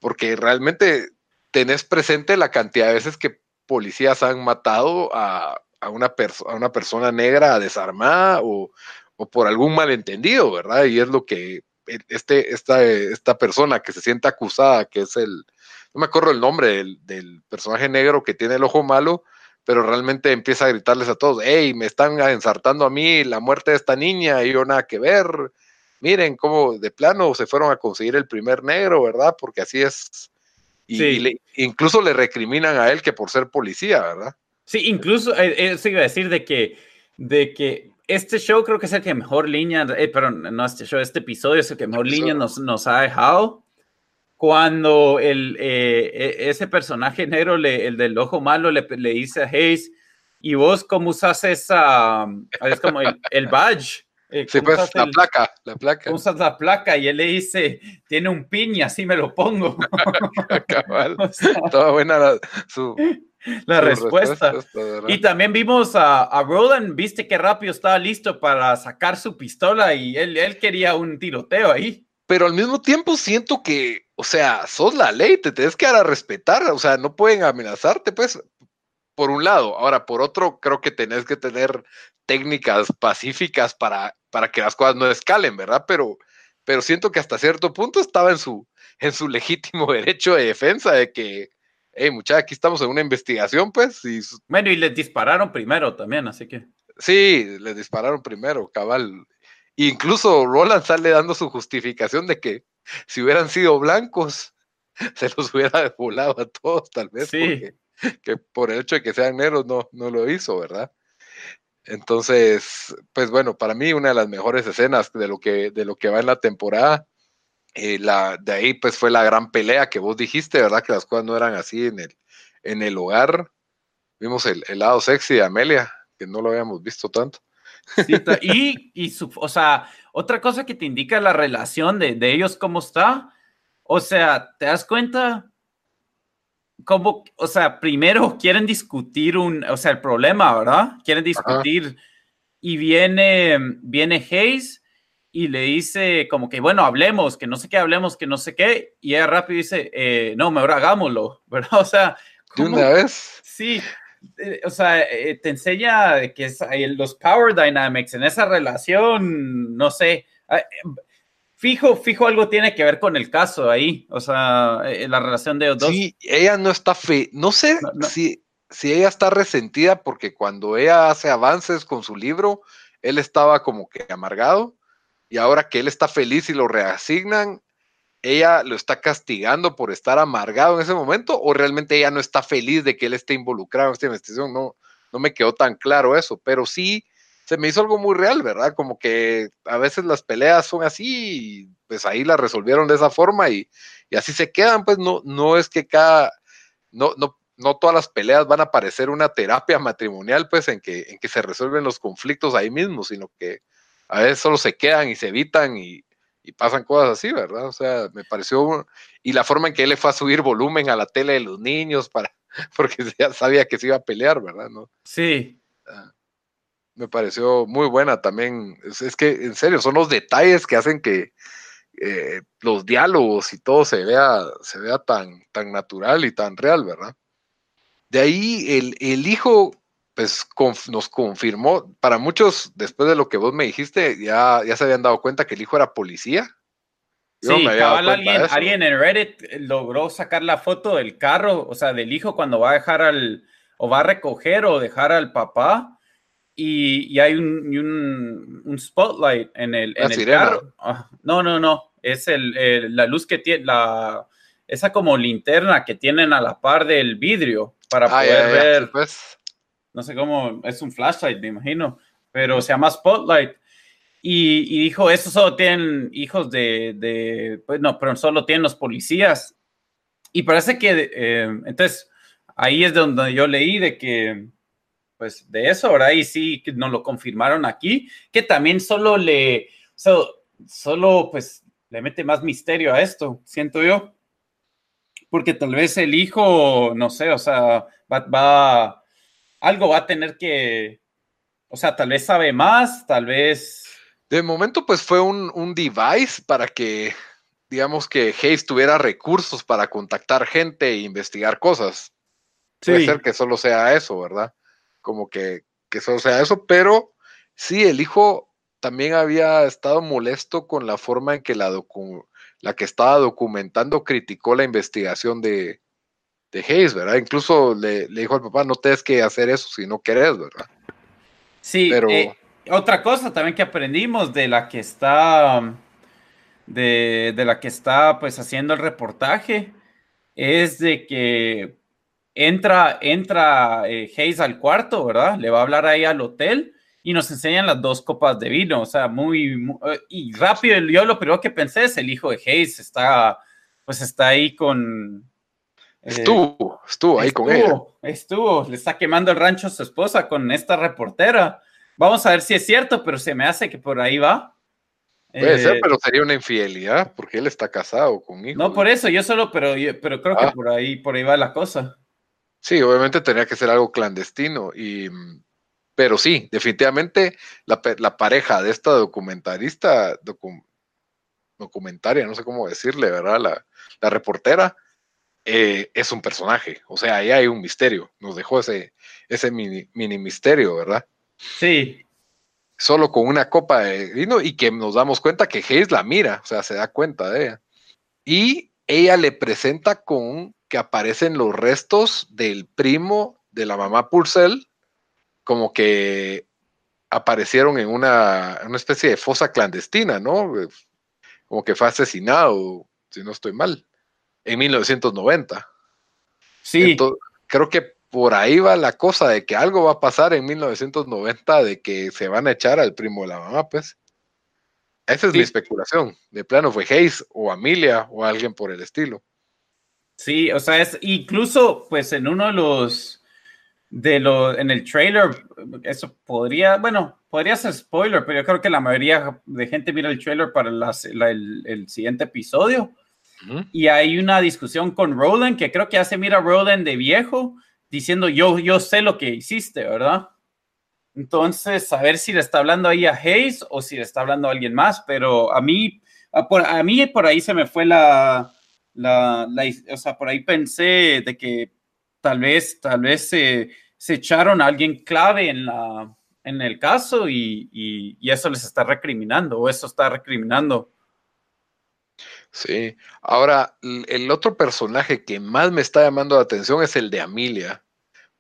Porque realmente tenés presente la cantidad de veces que policías han matado a, una, a una persona negra desarmada o, o por algún malentendido, ¿verdad? Y es lo que este, esta, esta persona que se siente acusada, que es el, no me acuerdo el nombre del, personaje negro que tiene el ojo malo, pero realmente empieza a gritarles a todos, hey, me están ensartando a mí la muerte de esta niña y yo nada que ver. miren cómo de plano se fueron a conseguir el primer negro, ¿verdad? Porque así es. Y, incluso le recriminan a él que por ser policía, ¿verdad? Sí, incluso eh, eso iba a decir de que, de que este show creo que es el que mejor línea, eh, pero no este show, este episodio es el que mejor línea nos, nos ha dejado. Cuando el, eh, e, ese personaje negro, el del ojo malo, le, le dice a Hayes, ¿y vos cómo usas esa, es como el, badge? Eh, sí, pues la placa, la placa. Usas la placa y él le dice, tiene un piña, así me lo pongo. Cabal. Toda buena su, la respuesta. y también vimos a, Roland, viste qué rápido estaba listo para sacar su pistola y él, él quería un tiroteo ahí. Pero al mismo tiempo siento que, o sea, sos la ley, te tienes que dar a respetar, o sea, no pueden amenazarte, pues, por un lado. Ahora, por otro, creo que tenés que tener técnicas pacíficas para, para que las cosas no escalen, ¿verdad? Pero, pero siento que hasta cierto punto estaba en su, en su legítimo derecho de defensa de que hey, muchachos, aquí estamos en una investigación, pues. Y... Bueno, y les dispararon primero también, así que. Sí, les dispararon primero, cabal. Incluso Roland sale dando su justificación de que si hubieran sido blancos, se los hubiera volado a todos, tal vez. Sí. que por el hecho de que sean negros no, no lo hizo, ¿verdad? Entonces, pues bueno, para mí una de las mejores escenas de lo que, de lo que va en la temporada eh, la, de ahí pues fue la gran pelea que vos dijiste, ¿verdad? Que las cosas no eran así en el, en el hogar. Vimos el, lado sexy de Amelia, que no lo habíamos visto tanto. y, y su, o sea, otra cosa que te indica la relación de, de, ellos, cómo está. O sea, ¿te das cuenta? Cómo, o sea, primero quieren discutir un, o sea, el problema, ¿verdad? Quieren discutir y viene, viene Hayes y le dice como que, bueno, hablemos, que no sé qué, hablemos, que no sé qué, y ella rápido dice, eh, no, mejor hagámoslo, ¿verdad? O sea, ¿De una vez? Sí, eh, o sea, eh, te enseña que es, los power dynamics en esa relación, no sé, fijo, fijo algo tiene que ver con el caso ahí, o sea, la relación de los dos. Sí, ella no está fe, no sé Si, si ella está resentida porque cuando ella hace avances con su libro, él estaba como que amargado y ahora que él está feliz y lo reasignan, ella lo está castigando por estar amargado en ese momento o realmente ella no está feliz de que él esté involucrado en esta investigación. No, no me quedó tan claro eso, pero sí se me hizo algo muy real, ¿verdad? Como que a veces las peleas son así y pues ahí las resolvieron de esa forma y, así se quedan, pues no, no es que cada, no, no, no todas las peleas van a parecer una terapia matrimonial, pues en que, en que se resuelven los conflictos ahí mismo, sino que a veces solo se quedan y se evitan y, pasan cosas así, ¿verdad? O sea, me pareció, y la forma en que él le fue a subir volumen a la tele de los niños para, porque ya sabía que se iba a pelear, ¿verdad? ¿No? Sí. Ah, me pareció muy buena también. Es, que, en serio, son los detalles que hacen que eh, los diálogos y todo se vea, se vea tan, tan natural y tan real, ¿verdad? De ahí el, el hijo pues nos confirmó, para muchos, después de lo que vos me dijiste, ya, ya se habían dado cuenta que el hijo era policía. sí, alguien, alguien en Reddit logró sacar la foto del carro, o sea, del hijo cuando va a dejar al, o va a recoger o dejar al papá, y, hay un, un, spotlight en el, en el carro. Ah, no, no, no, es el, la luz que tiene, la, esa como linterna que tienen a la par del vidrio para ah, poder ver. pues no sé cómo, es un flashlight, me imagino, pero se llama Spotlight. Y, dijo, eso solo tienen hijos de, de, pues no, pero solo tienen los policías. Y parece que, eh, entonces, ahí es donde yo leí de que, pues de eso, ahora Y sí, nos lo confirmaron aquí, que también solo le, solo pues le mete más misterio a esto, siento yo. Porque tal vez el hijo, no sé, o sea, va, va algo va a tener que, o sea, tal vez sabe más, tal vez... De momento, pues fue un, device para que, digamos que Hayes tuviera recursos para contactar gente e investigar cosas. Puede ser que solo sea eso, ¿verdad? Como que, que solo sea eso, pero sí, el hijo también había estado molesto con la forma en que la, la que estaba documentando criticó la investigación de, de Hayes, ¿verdad? Incluso le, dijo al papá, no tienes que hacer eso si no querés, ¿verdad? Sí, pero... Eh, otra cosa también que aprendimos de la que está, de, la que está pues haciendo el reportaje es de que entra, entra eh, Hayes al cuarto, ¿verdad? Le va a hablar ahí al hotel y nos enseñan las dos copas de vino, o sea, muy, eh, y rápido, yo lo primero que pensé es el hijo de Hayes está, pues está ahí con... Estuvo, estuvo ahí con ella. Estuvo, le está quemando el rancho a su esposa con esta reportera. Vamos a ver si es cierto, pero se me hace que por ahí va. Puede ser, eh, pero sería una infidelidad, porque él está casado con hijos. No, por eso, yo solo, pero, pero creo que ah. por ahí, por ahí va la cosa. Sí, obviamente tenía que ser algo clandestino, y, pero sí, definitivamente la, pareja de esta documentarista, documentaria, no sé cómo decirle, ¿verdad? La, reportera, eh, es un personaje, o sea, ahí hay un misterio, nos dejó ese, ese mini, mini misterio, ¿verdad? Sí, solo con una copa de vino y que nos damos cuenta que Hayes la mira, o sea, se da cuenta de ella. Y ella le presenta con que aparecen los restos del primo de la mamá Purcell, como que aparecieron en una, una especie de fosa clandestina, ¿no? Como que fue asesinado, si no estoy mal, en 1990. Sí. creo que por ahí va la cosa de que algo va a pasar en 1990, de que se van a echar al primo de la mamá, pues. Esa es mi especulación. De plano fue Hayes o Amelia o alguien por el estilo. Sí, o sea, es incluso pues en uno de los de los en el trailer eso podría, bueno, podría ser spoiler, pero yo creo que la mayoría de gente mira el trailer para el, siguiente episodio. Y hay una discusión con Roland que creo que hace mira Roland de viejo diciendo yo, yo sé lo que hiciste, ¿verdad? Entonces, a ver si le está hablando ahí a Hayes o si le está hablando a alguien más, pero a mí, a, por, mí por ahí se me fue la, la, o sea, por ahí pensé de que tal vez, tal vez se, se echaron a alguien clave en, la, en el caso y, y eso les está recriminando o eso está recriminando Sí, ahora el otro personaje que más me está llamando la atención es el de Amelia,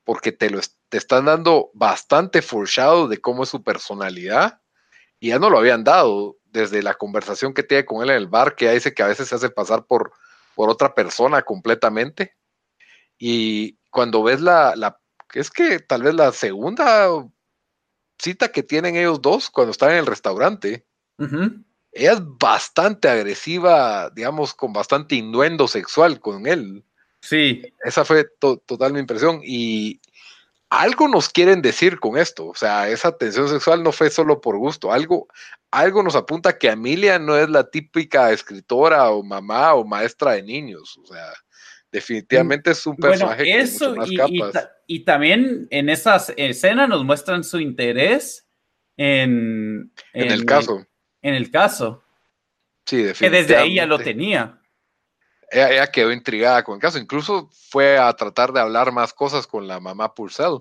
porque te lo te están dando bastante foreshadow de cómo es su personalidad y ya no lo habían dado desde la conversación que tiene con él en el bar, que dice que a veces se hace pasar por, por otra persona completamente. Y cuando ves la, la, es que tal vez la segunda cita que tienen ellos dos cuando están en el restaurante, ella es bastante agresiva, digamos, con bastante innuendo sexual con él. Sí. Esa fue total mi impresión. Y algo nos quieren decir con esto. O sea, esa tensión sexual no fue solo por gusto. Algo, algo nos apunta que Amelia no es la típica escritora o mamá o maestra de niños. O sea, definitivamente es un personaje bueno, eso más y, capas. Y, y, también en esas escenas nos muestran su interés en, en, el caso en el caso. Sí, definitivamente. Que desde ahí ya lo tenía. Ella, quedó intrigada con el caso. Incluso fue a tratar de hablar más cosas con la mamá Purcell.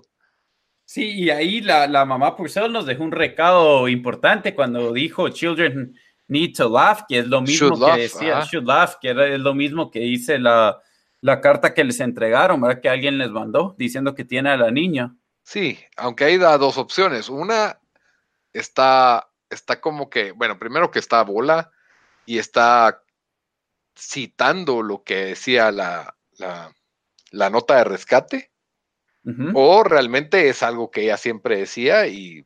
Sí, y ahí la, la mamá Purcell nos dejó un recado importante cuando dijo Children need to laugh, que es lo mismo que decía, should laugh, que era, es lo mismo que dice la, la carta que les entregaron, ¿verdad? Que alguien les mandó diciendo que tiene a la niña. Sí, aunque ahí da dos opciones. Una está está como que, bueno, primero que está bola y está citando lo que decía la, la, nota de rescate, o realmente es algo que ella siempre decía y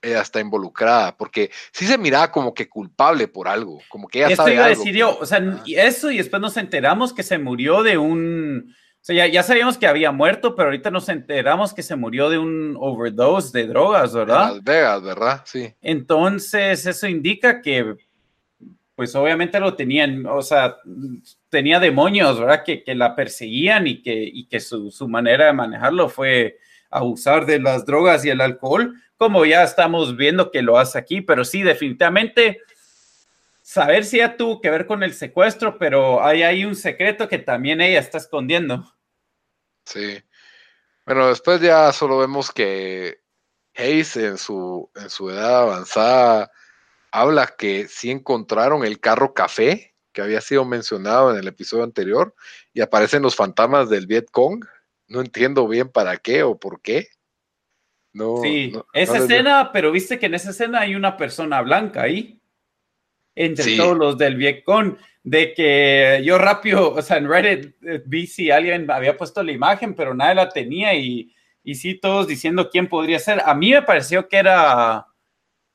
ella está involucrada, porque sí se miraba como que culpable por algo, como que ella Esto sabe iba a decir yo, o sea, eso y después nos enteramos que se murió de un, o sea, ya, ya, sabíamos que había muerto, pero ahorita nos enteramos que se murió de un overdose de drogas, ¿verdad? En Las Vegas, ¿verdad? Sí. Entonces, eso indica que, pues obviamente lo tenían, o sea, tenía demonios, ¿verdad? Que, que la perseguían y que, y que su, su, manera de manejarlo fue abusar de las drogas y el alcohol, como ya estamos viendo que lo hace aquí, pero sí, definitivamente saber si ya tuvo que ver con el secuestro, pero hay ahí un secreto que también ella está escondiendo. Sí. Bueno, después ya solo vemos que Hayes en su, en su edad avanzada habla que sí encontraron el carro café que había sido mencionado en el episodio anterior y aparecen los fantasmas del Viet Cong. No entiendo bien para qué o por qué. No, sí, esa escena, pero viste que en esa escena hay una persona blanca ahí. Entre todos los del Vietcong, de que yo rápido, o sea, en Reddit eh, vi si alguien había puesto la imagen, pero nadie la tenía y, y sí, todos diciendo quién podría ser. A mí me pareció que era,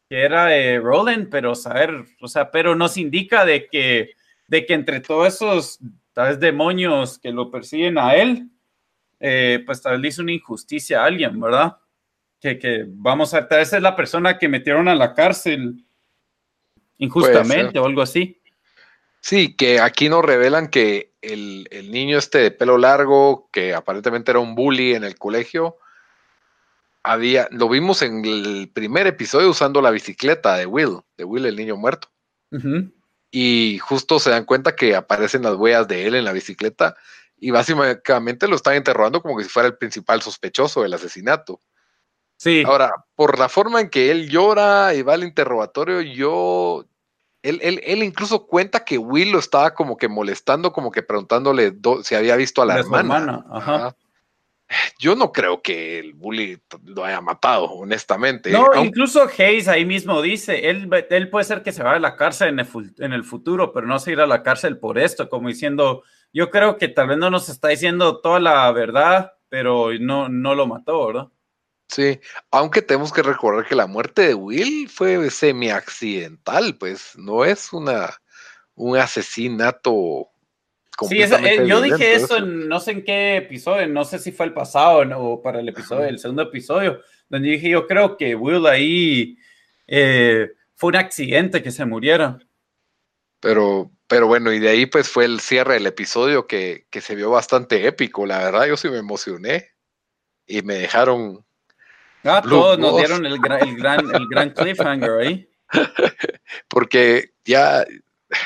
que era eh, Roland, pero saber, o sea, pero nos indica de que, de que entre todos esos, tal vez demonios que lo persiguen a él, eh, pues tal vez le hizo una injusticia a alguien, ¿verdad? Que, que vamos a, tal vez es la persona que metieron a la cárcel injustamente o algo así. Sí, que aquí nos revelan que el, niño este de pelo largo, que aparentemente era un bully en el colegio, había, lo vimos en el primer episodio usando la bicicleta de Will, de Will el niño muerto. Y justo se dan cuenta que aparecen las huellas de él en la bicicleta y básicamente lo están interrogando como que si fuera el principal sospechoso del asesinato. Sí. Ahora, por la forma en que él llora y va al interrogatorio, yo. Él, él, incluso cuenta que Will lo estaba como que molestando, como que preguntándole si había visto a la, hermana. Ajá. Yo no creo que el bully lo haya matado, honestamente. No, incluso Hayes ahí mismo dice, él, él puede ser que se vaya a la cárcel en el, en el futuro, pero no se irá a la cárcel por esto, como diciendo, yo creo que tal vez no nos está diciendo toda la verdad, pero no, no lo mató, ¿verdad? Sí, aunque tenemos que recordar que la muerte de Will fue semi-accidental, pues no es una un asesinato. Sí, eh, yo dije eso en no sé en qué episodio, no sé si fue el pasado o para el episodio, el segundo episodio, donde dije yo creo que Will ahí eh, fue un accidente que se muriera. Pero, pero bueno, y de ahí pues fue el cierre del episodio que, se vio bastante épico. La verdad, yo sí me emocioné y me dejaron. Ah, todos nos dieron el, gran, el gran cliffhanger ahí. Porque ya,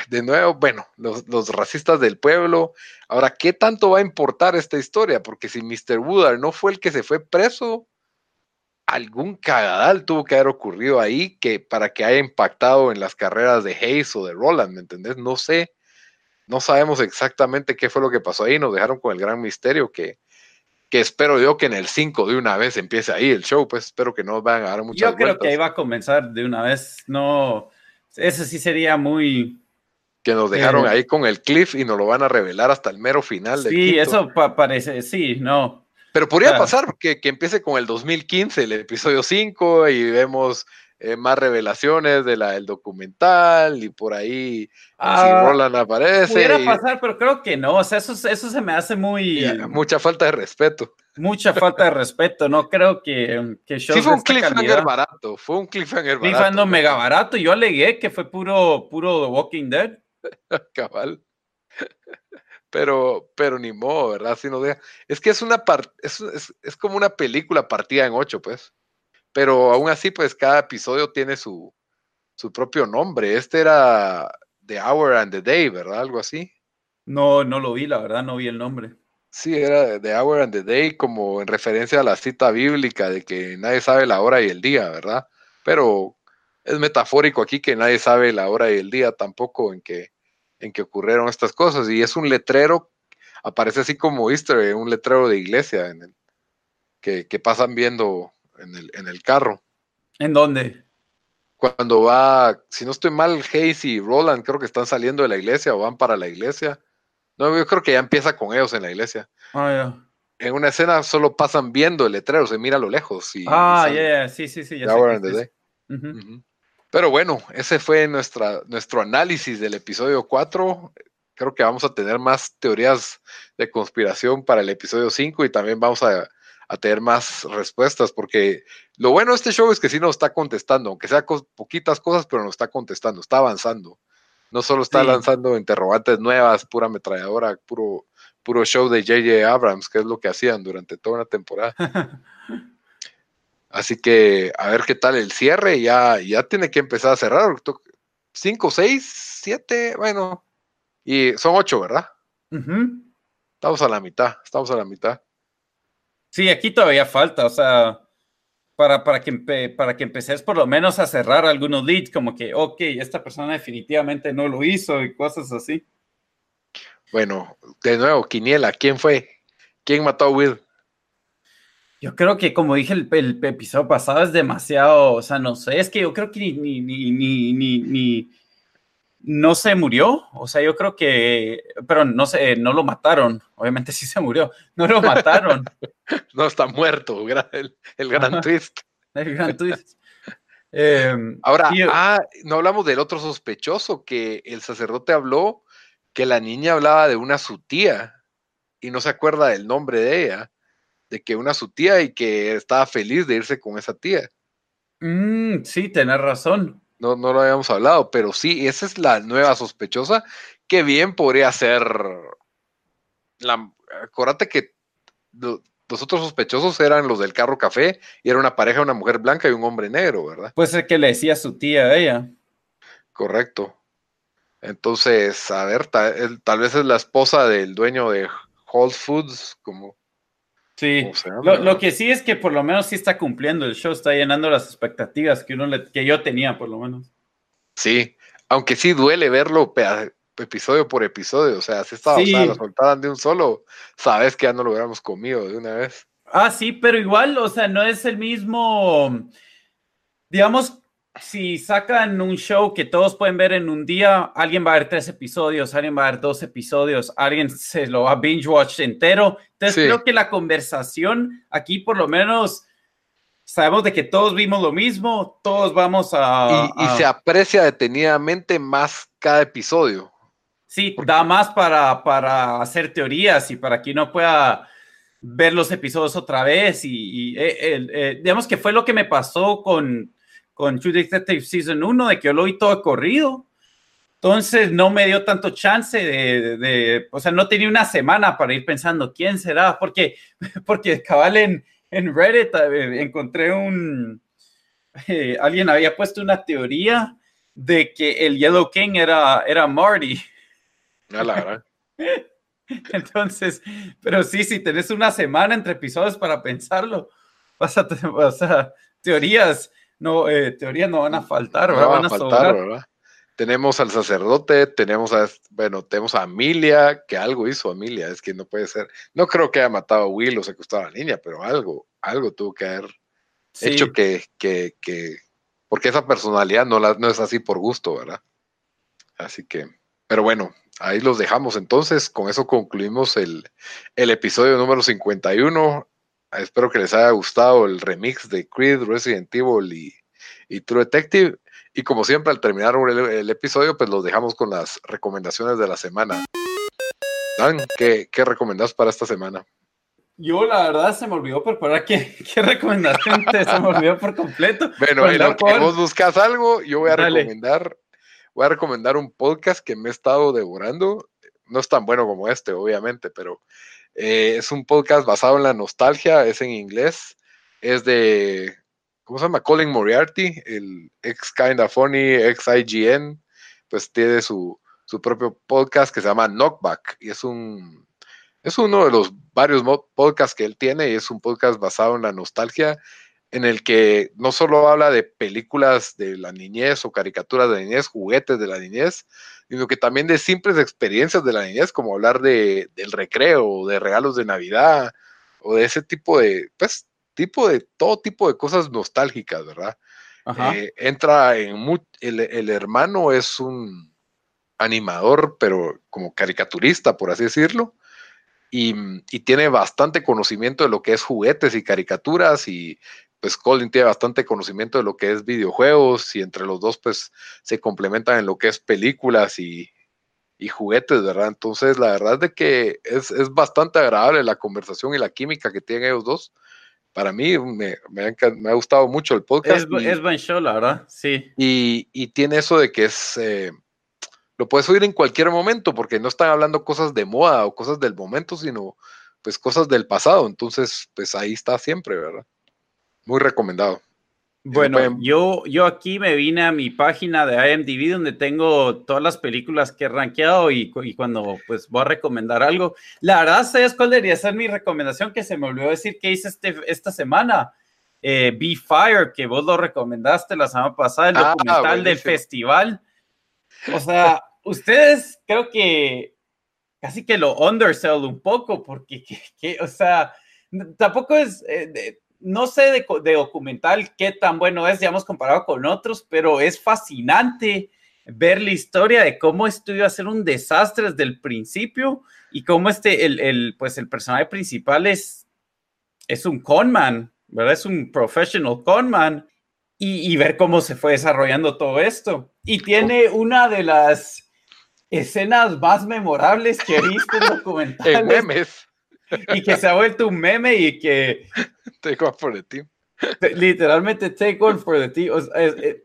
de nuevo, bueno, los, los, racistas del pueblo. Ahora, ¿qué tanto va a importar esta historia? Porque si Mr. Woodard no fue el que se fue preso, algún cagadal tuvo que haber ocurrido ahí que para que haya impactado en las carreras de Hayes o de Roland, ¿me entendés? No sé, no sabemos exactamente qué fue lo que pasó ahí, nos dejaron con el gran misterio que, que espero yo que en el 5 de una vez empiece ahí el show, pues espero que no van a dar muchas Yo creo que ahí va a comenzar de una vez, no, ese sí sería muy... Que nos dejaron eh, ahí con el cliff y nos lo van a revelar hasta el mero final. Sí, eso parece, sí, no, pero podría pasar que, que, empiece con el 2015, el episodio 5, y vemos eh, más revelaciones de la, del documental, y por ahí eh, ah, si Roland aparece. Pudiera pasar, pero creo que no. O sea, eso, eso se me hace muy. mucha falta de respeto. Mucha falta de respeto. No creo que, que Sí, fue un cliffhanger barato. Fue un cliffhanger barato. Cliffhanger mega barato. Yo alegué que fue puro, puro The Walking Dead. Cabal pero, pero ni modo, ¿verdad? Si no Es que es una parte, es, es, como una película partida en ocho, pues. Pero aún así, pues cada episodio tiene su, su propio nombre. Este era The Hour and the Day, ¿verdad? Algo así. No, no lo vi, la verdad, no vi el nombre. Sí, era The Hour and the Day, como en referencia a la cita bíblica de que nadie sabe la hora y el día, ¿verdad? Pero es metafórico aquí que nadie sabe la hora y el día tampoco en que en que ocurrieron estas cosas. Y es un letrero, aparece así como Easter, un letrero de iglesia en el, que, pasan viendo en el, en el carro. ¿En dónde? Cuando va, si no estoy mal, Hayes y Roland creo que están saliendo de la iglesia o van para la iglesia. No, yo creo que ya empieza con ellos en la iglesia. Ah, En una escena solo pasan viendo el letrero, se mira a lo lejos. Y, ah, ya, sí, sí, sí. Ya pero bueno, ese fue nuestra, nuestro análisis del episodio 4. Creo que vamos a tener más teorías de conspiración para el episodio 5 y también vamos a, tener más respuestas, porque lo bueno de este show es que sí nos está contestando, aunque sea poquitas cosas, pero nos está contestando, está avanzando. No solo está lanzando interrogantes nuevas, pura ametralladora, puro, puro show de J.J. Abrams, que es lo que hacían durante toda una temporada. Así que a ver qué tal el cierre. Ya, ya tiene que empezar a cerrar. Cinco, seis, siete, bueno. Y son ocho, ¿verdad? Estamos a la mitad, estamos a la mitad. Sí, aquí todavía falta, o sea, para, para, que, para que empeces por lo menos a cerrar algunos leads, como que, ok, esta persona definitivamente no lo hizo y cosas así. Bueno, de nuevo, Quiniela, ¿quién fue? ¿Quién mató a Will? Yo creo que, como dije el, el, episodio pasado, es demasiado, o sea, no sé, es que yo creo que ni, ni, ni, ni, no se murió, o sea, yo creo que, pero no sé, no lo mataron, obviamente sí se murió, no lo mataron. no está muerto, el, el gran twist. El gran twist. Em, Ahora, ah, no hablamos del otro sospechoso, que el sacerdote habló que la niña hablaba de una su tía y no se acuerda del nombre de ella, de que una su tía y que estaba feliz de irse con esa tía. Mm, sí, tenés razón. No, no lo habíamos hablado, pero sí, esa es la nueva sospechosa que bien podría ser. La, acuérdate que los otros sospechosos eran los del carro café y era una pareja, una mujer blanca y un hombre negro, ¿verdad? Pues el que le decía a su tía a ella. Correcto. Entonces, a ver, tal, vez es la esposa del dueño de Whole Foods, como. Sí, lo, que sí es que por lo menos sí está cumpliendo el show, está llenando las expectativas que, uno que yo tenía, por lo menos. Sí, aunque sí duele verlo episodio por episodio, o sea, si estaba, sí. lo soltaran de un solo, sabes que ya no lo hubiéramos comido de una vez. Ah, sí, pero igual, o sea, no es el mismo, digamos, si sacan un show que todos pueden ver en un día, alguien va a ver tres episodios, alguien va a ver dos episodios, alguien se lo va a binge watch entero. Entonces creo que la conversación aquí por lo menos sabemos de que todos vimos lo mismo, todos vamos a... Y, se aprecia detenidamente más cada episodio. Sí, da más para, para hacer teorías y para que uno pueda ver los episodios otra vez y, eh, eh, digamos que fue lo que me pasó con con True Detective Season 1, de que yo lo vi todo corrido. Entonces no me dio tanto chance de, o sea, no tenía una semana para ir pensando quién será, porque, porque cabal en, en Reddit encontré un, eh, alguien había puesto una teoría de que el Yellow King era, era Marty. No, la verdad. Entonces, pero sí, si tenés una semana entre episodios para pensarlo, vas a, vas a teorías no, eh, teoría no van a faltar, ¿verdad? van a, faltar, ¿verdad? Tenemos al sacerdote, tenemos a, bueno, tenemos a Amelia, que algo hizo Amelia, es que no puede ser. No creo que haya matado a Will o secuestrado a la niña, pero algo, algo tuvo que haber hecho que, que, que, porque esa personalidad no, la, no es así por gusto, ¿verdad? Así que, pero bueno, ahí los dejamos entonces. Con eso concluimos el, el episodio número 51. Espero que les haya gustado el remix de Creed, Resident Evil y, True Detective. Y como siempre, al terminar el, episodio, pues los dejamos con las recomendaciones de la semana. Dan, ¿qué, qué recomendás para esta semana? Yo, la verdad, se me olvidó preparar qué, qué recomendación te se me olvidó por completo. Bueno, en lo que vos buscas algo, yo voy a recomendar, voy a recomendar un podcast que me he estado devorando. No es tan bueno como este, obviamente, pero eh, es un podcast basado en la nostalgia, es en inglés, es de, ¿cómo se llama? Colin Moriarty, el ex Kinda Funny, ex IGN, pues tiene su, propio podcast que se llama Knockback. Y es un, es uno de los varios podcasts que él tiene y es un podcast basado en la nostalgia en el que no solo habla de películas de la niñez o caricaturas de la niñez, juguetes de la niñez, sino que también de simples experiencias de la niñez, como hablar de, del recreo, de regalos de Navidad, o de ese tipo de, pues, tipo de, todo tipo de cosas nostálgicas, ¿verdad? Eh, entra en, el, el hermano es un animador, pero como caricaturista, por así decirlo, y, y, tiene bastante conocimiento de lo que es juguetes y caricaturas y pues Colin tiene bastante conocimiento de lo que es videojuegos y entre los dos pues se complementan en lo que es películas y, juguetes, ¿verdad? Entonces la verdad es de que es, bastante agradable la conversación y la química que tienen ellos dos. Para mí me, ha, gustado mucho el podcast. Es, buen show, la verdad, sí. Y, tiene eso de que es... Eh, lo puedes oír en cualquier momento porque no están hablando cosas de moda o cosas del momento, sino pues cosas del pasado. Entonces, pues ahí está siempre, ¿verdad? Muy recomendado. Bueno, yo, yo aquí me vine a mi página de IMDb donde tengo todas las películas que he rankeado y, cuando pues voy a recomendar algo. La verdad, ¿sabes cuál debería ser mi recomendación? Que se me olvidó decir que hice este, esta semana. Eh, Be Fire, que vos lo recomendaste la semana pasada, el ah, documental del festival. O sea, ustedes creo que casi que lo undersell un poco porque, que, o sea, tampoco es... Eh, no sé de, documental qué tan bueno es, ya hemos comparado con otros, pero es fascinante. ver la historia de cómo esto iba a ser un desastre desde el principio y cómo este, el, el pues el personaje principal es, es un conman, ¿verdad? Es un professional conman y, y ver cómo se fue desarrollando todo esto. Y tiene una de las escenas más memorables que he visto en documentales. memes. Y que se ha vuelto un meme y que... Take one for the team. Literalmente take one for the team. O sea, es, es,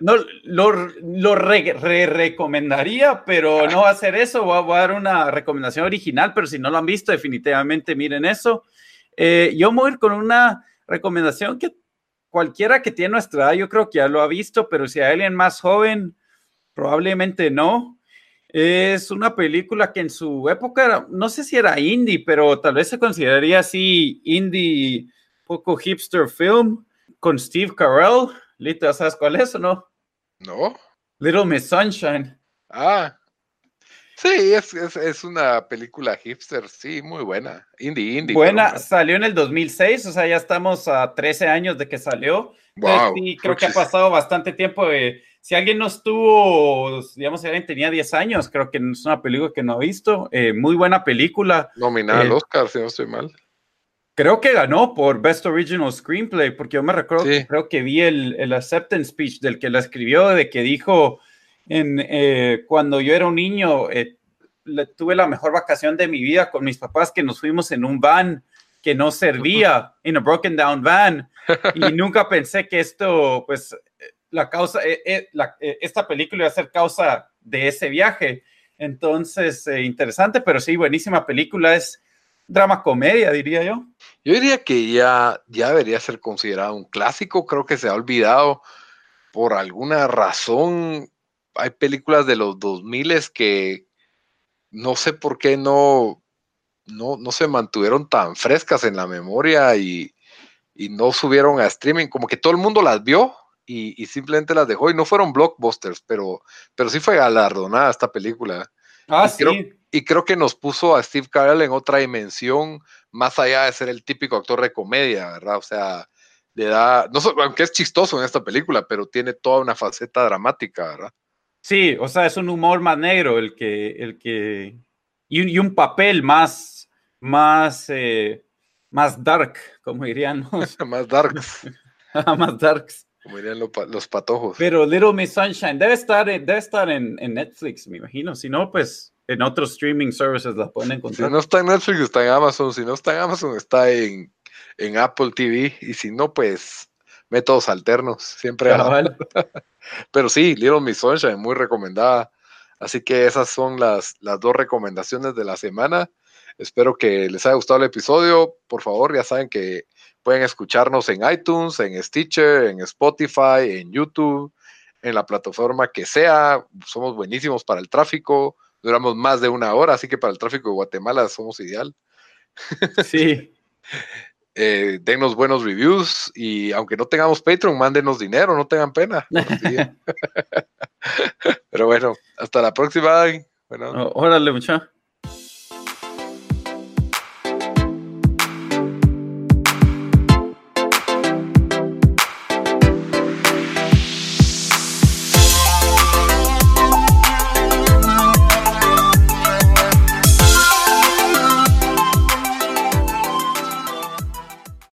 no, lo, lo re, re, recomendaría, pero no va a hacer eso. Voy a, voy a, dar una recomendación original, pero si no lo han visto, definitivamente miren eso. Eh, yo voy a ir con una recomendación que cualquiera que tiene nuestra edad, yo creo que ya lo ha visto, pero si hay alguien más joven, probablemente no. Es una película que en su época, era, no sé si era indie, pero tal vez se consideraría así indie, poco hipster film, con Steve Carell. Lito, ¿sabes cuál es o no? No. Little Miss Sunshine. Ah. Sí, es, es, es, una película hipster, sí, muy buena. Indie, indie. Buena, salió en el 2006, o sea, ya estamos a 13 años de que salió. Wow, sí, creo que ha pasado bastante tiempo. De, si alguien no estuvo, digamos, si alguien tenía 10 años, creo que es una película que no ha visto. Eh, muy buena película. Nominada eh, al Oscar, si no estoy mal. Creo que ganó por Best Original Screenplay, porque yo me recuerdo, sí. creo que vi el, el, acceptance speech del que la escribió, de que dijo, en, eh, cuando yo era un niño, eh, le, tuve la mejor vacación de mi vida con mis papás, que nos fuimos en un van que no servía, en a broken down van, y nunca pensé que esto, pues, la causa, eh, la, esta película iba a ser causa de ese viaje. Entonces, interesante, pero sí, buenísima película, es drama comedia, diría yo. Yo diría que ya, ya debería ser considerado un clásico, creo que se ha olvidado por alguna razón. Hay películas de los 2000 que no sé por qué no, no, no se mantuvieron tan frescas en la memoria y, y, no subieron a streaming, como que todo el mundo las vio y, y, simplemente las dejó y no fueron blockbusters, pero, pero sí fue galardonada esta película. Ah, y sí. Creo, y creo que nos puso a Steve Carell en otra dimensión, más allá de ser el típico actor de comedia, ¿verdad? O sea, le da, no, aunque es chistoso en esta película, pero tiene toda una faceta dramática, ¿verdad? Sí, o sea, es un humor más negro el que, el que, y un, y un papel más, más, eh, más dark, como dirían más darks. más darks. Como dirían los, los, patojos. Pero Little Miss Sunshine debe estar, debe estar en, en Netflix, me imagino. Si no, pues en otros streaming services la pueden encontrar. Si no está en Netflix, está en Amazon. Si no está en Amazon, está en, en Apple TV. Y si no, pues métodos alternos. Siempre. Cabal. Pero sí, Little Miss Sunshine, muy recomendada. Así que esas son las, las dos recomendaciones de la semana. Espero que les haya gustado el episodio. Por favor, ya saben que pueden escucharnos en iTunes, en Stitcher, en Spotify, en YouTube, en la plataforma que sea. Somos buenísimos para el tráfico duramos más de una hora, así que para el tráfico de Guatemala somos ideal. Sí. eh, denos buenos reviews y aunque no tengamos Patreon, mándenos dinero, no tengan pena. Pero bueno, hasta la próxima. Bueno. Órale, muchacho.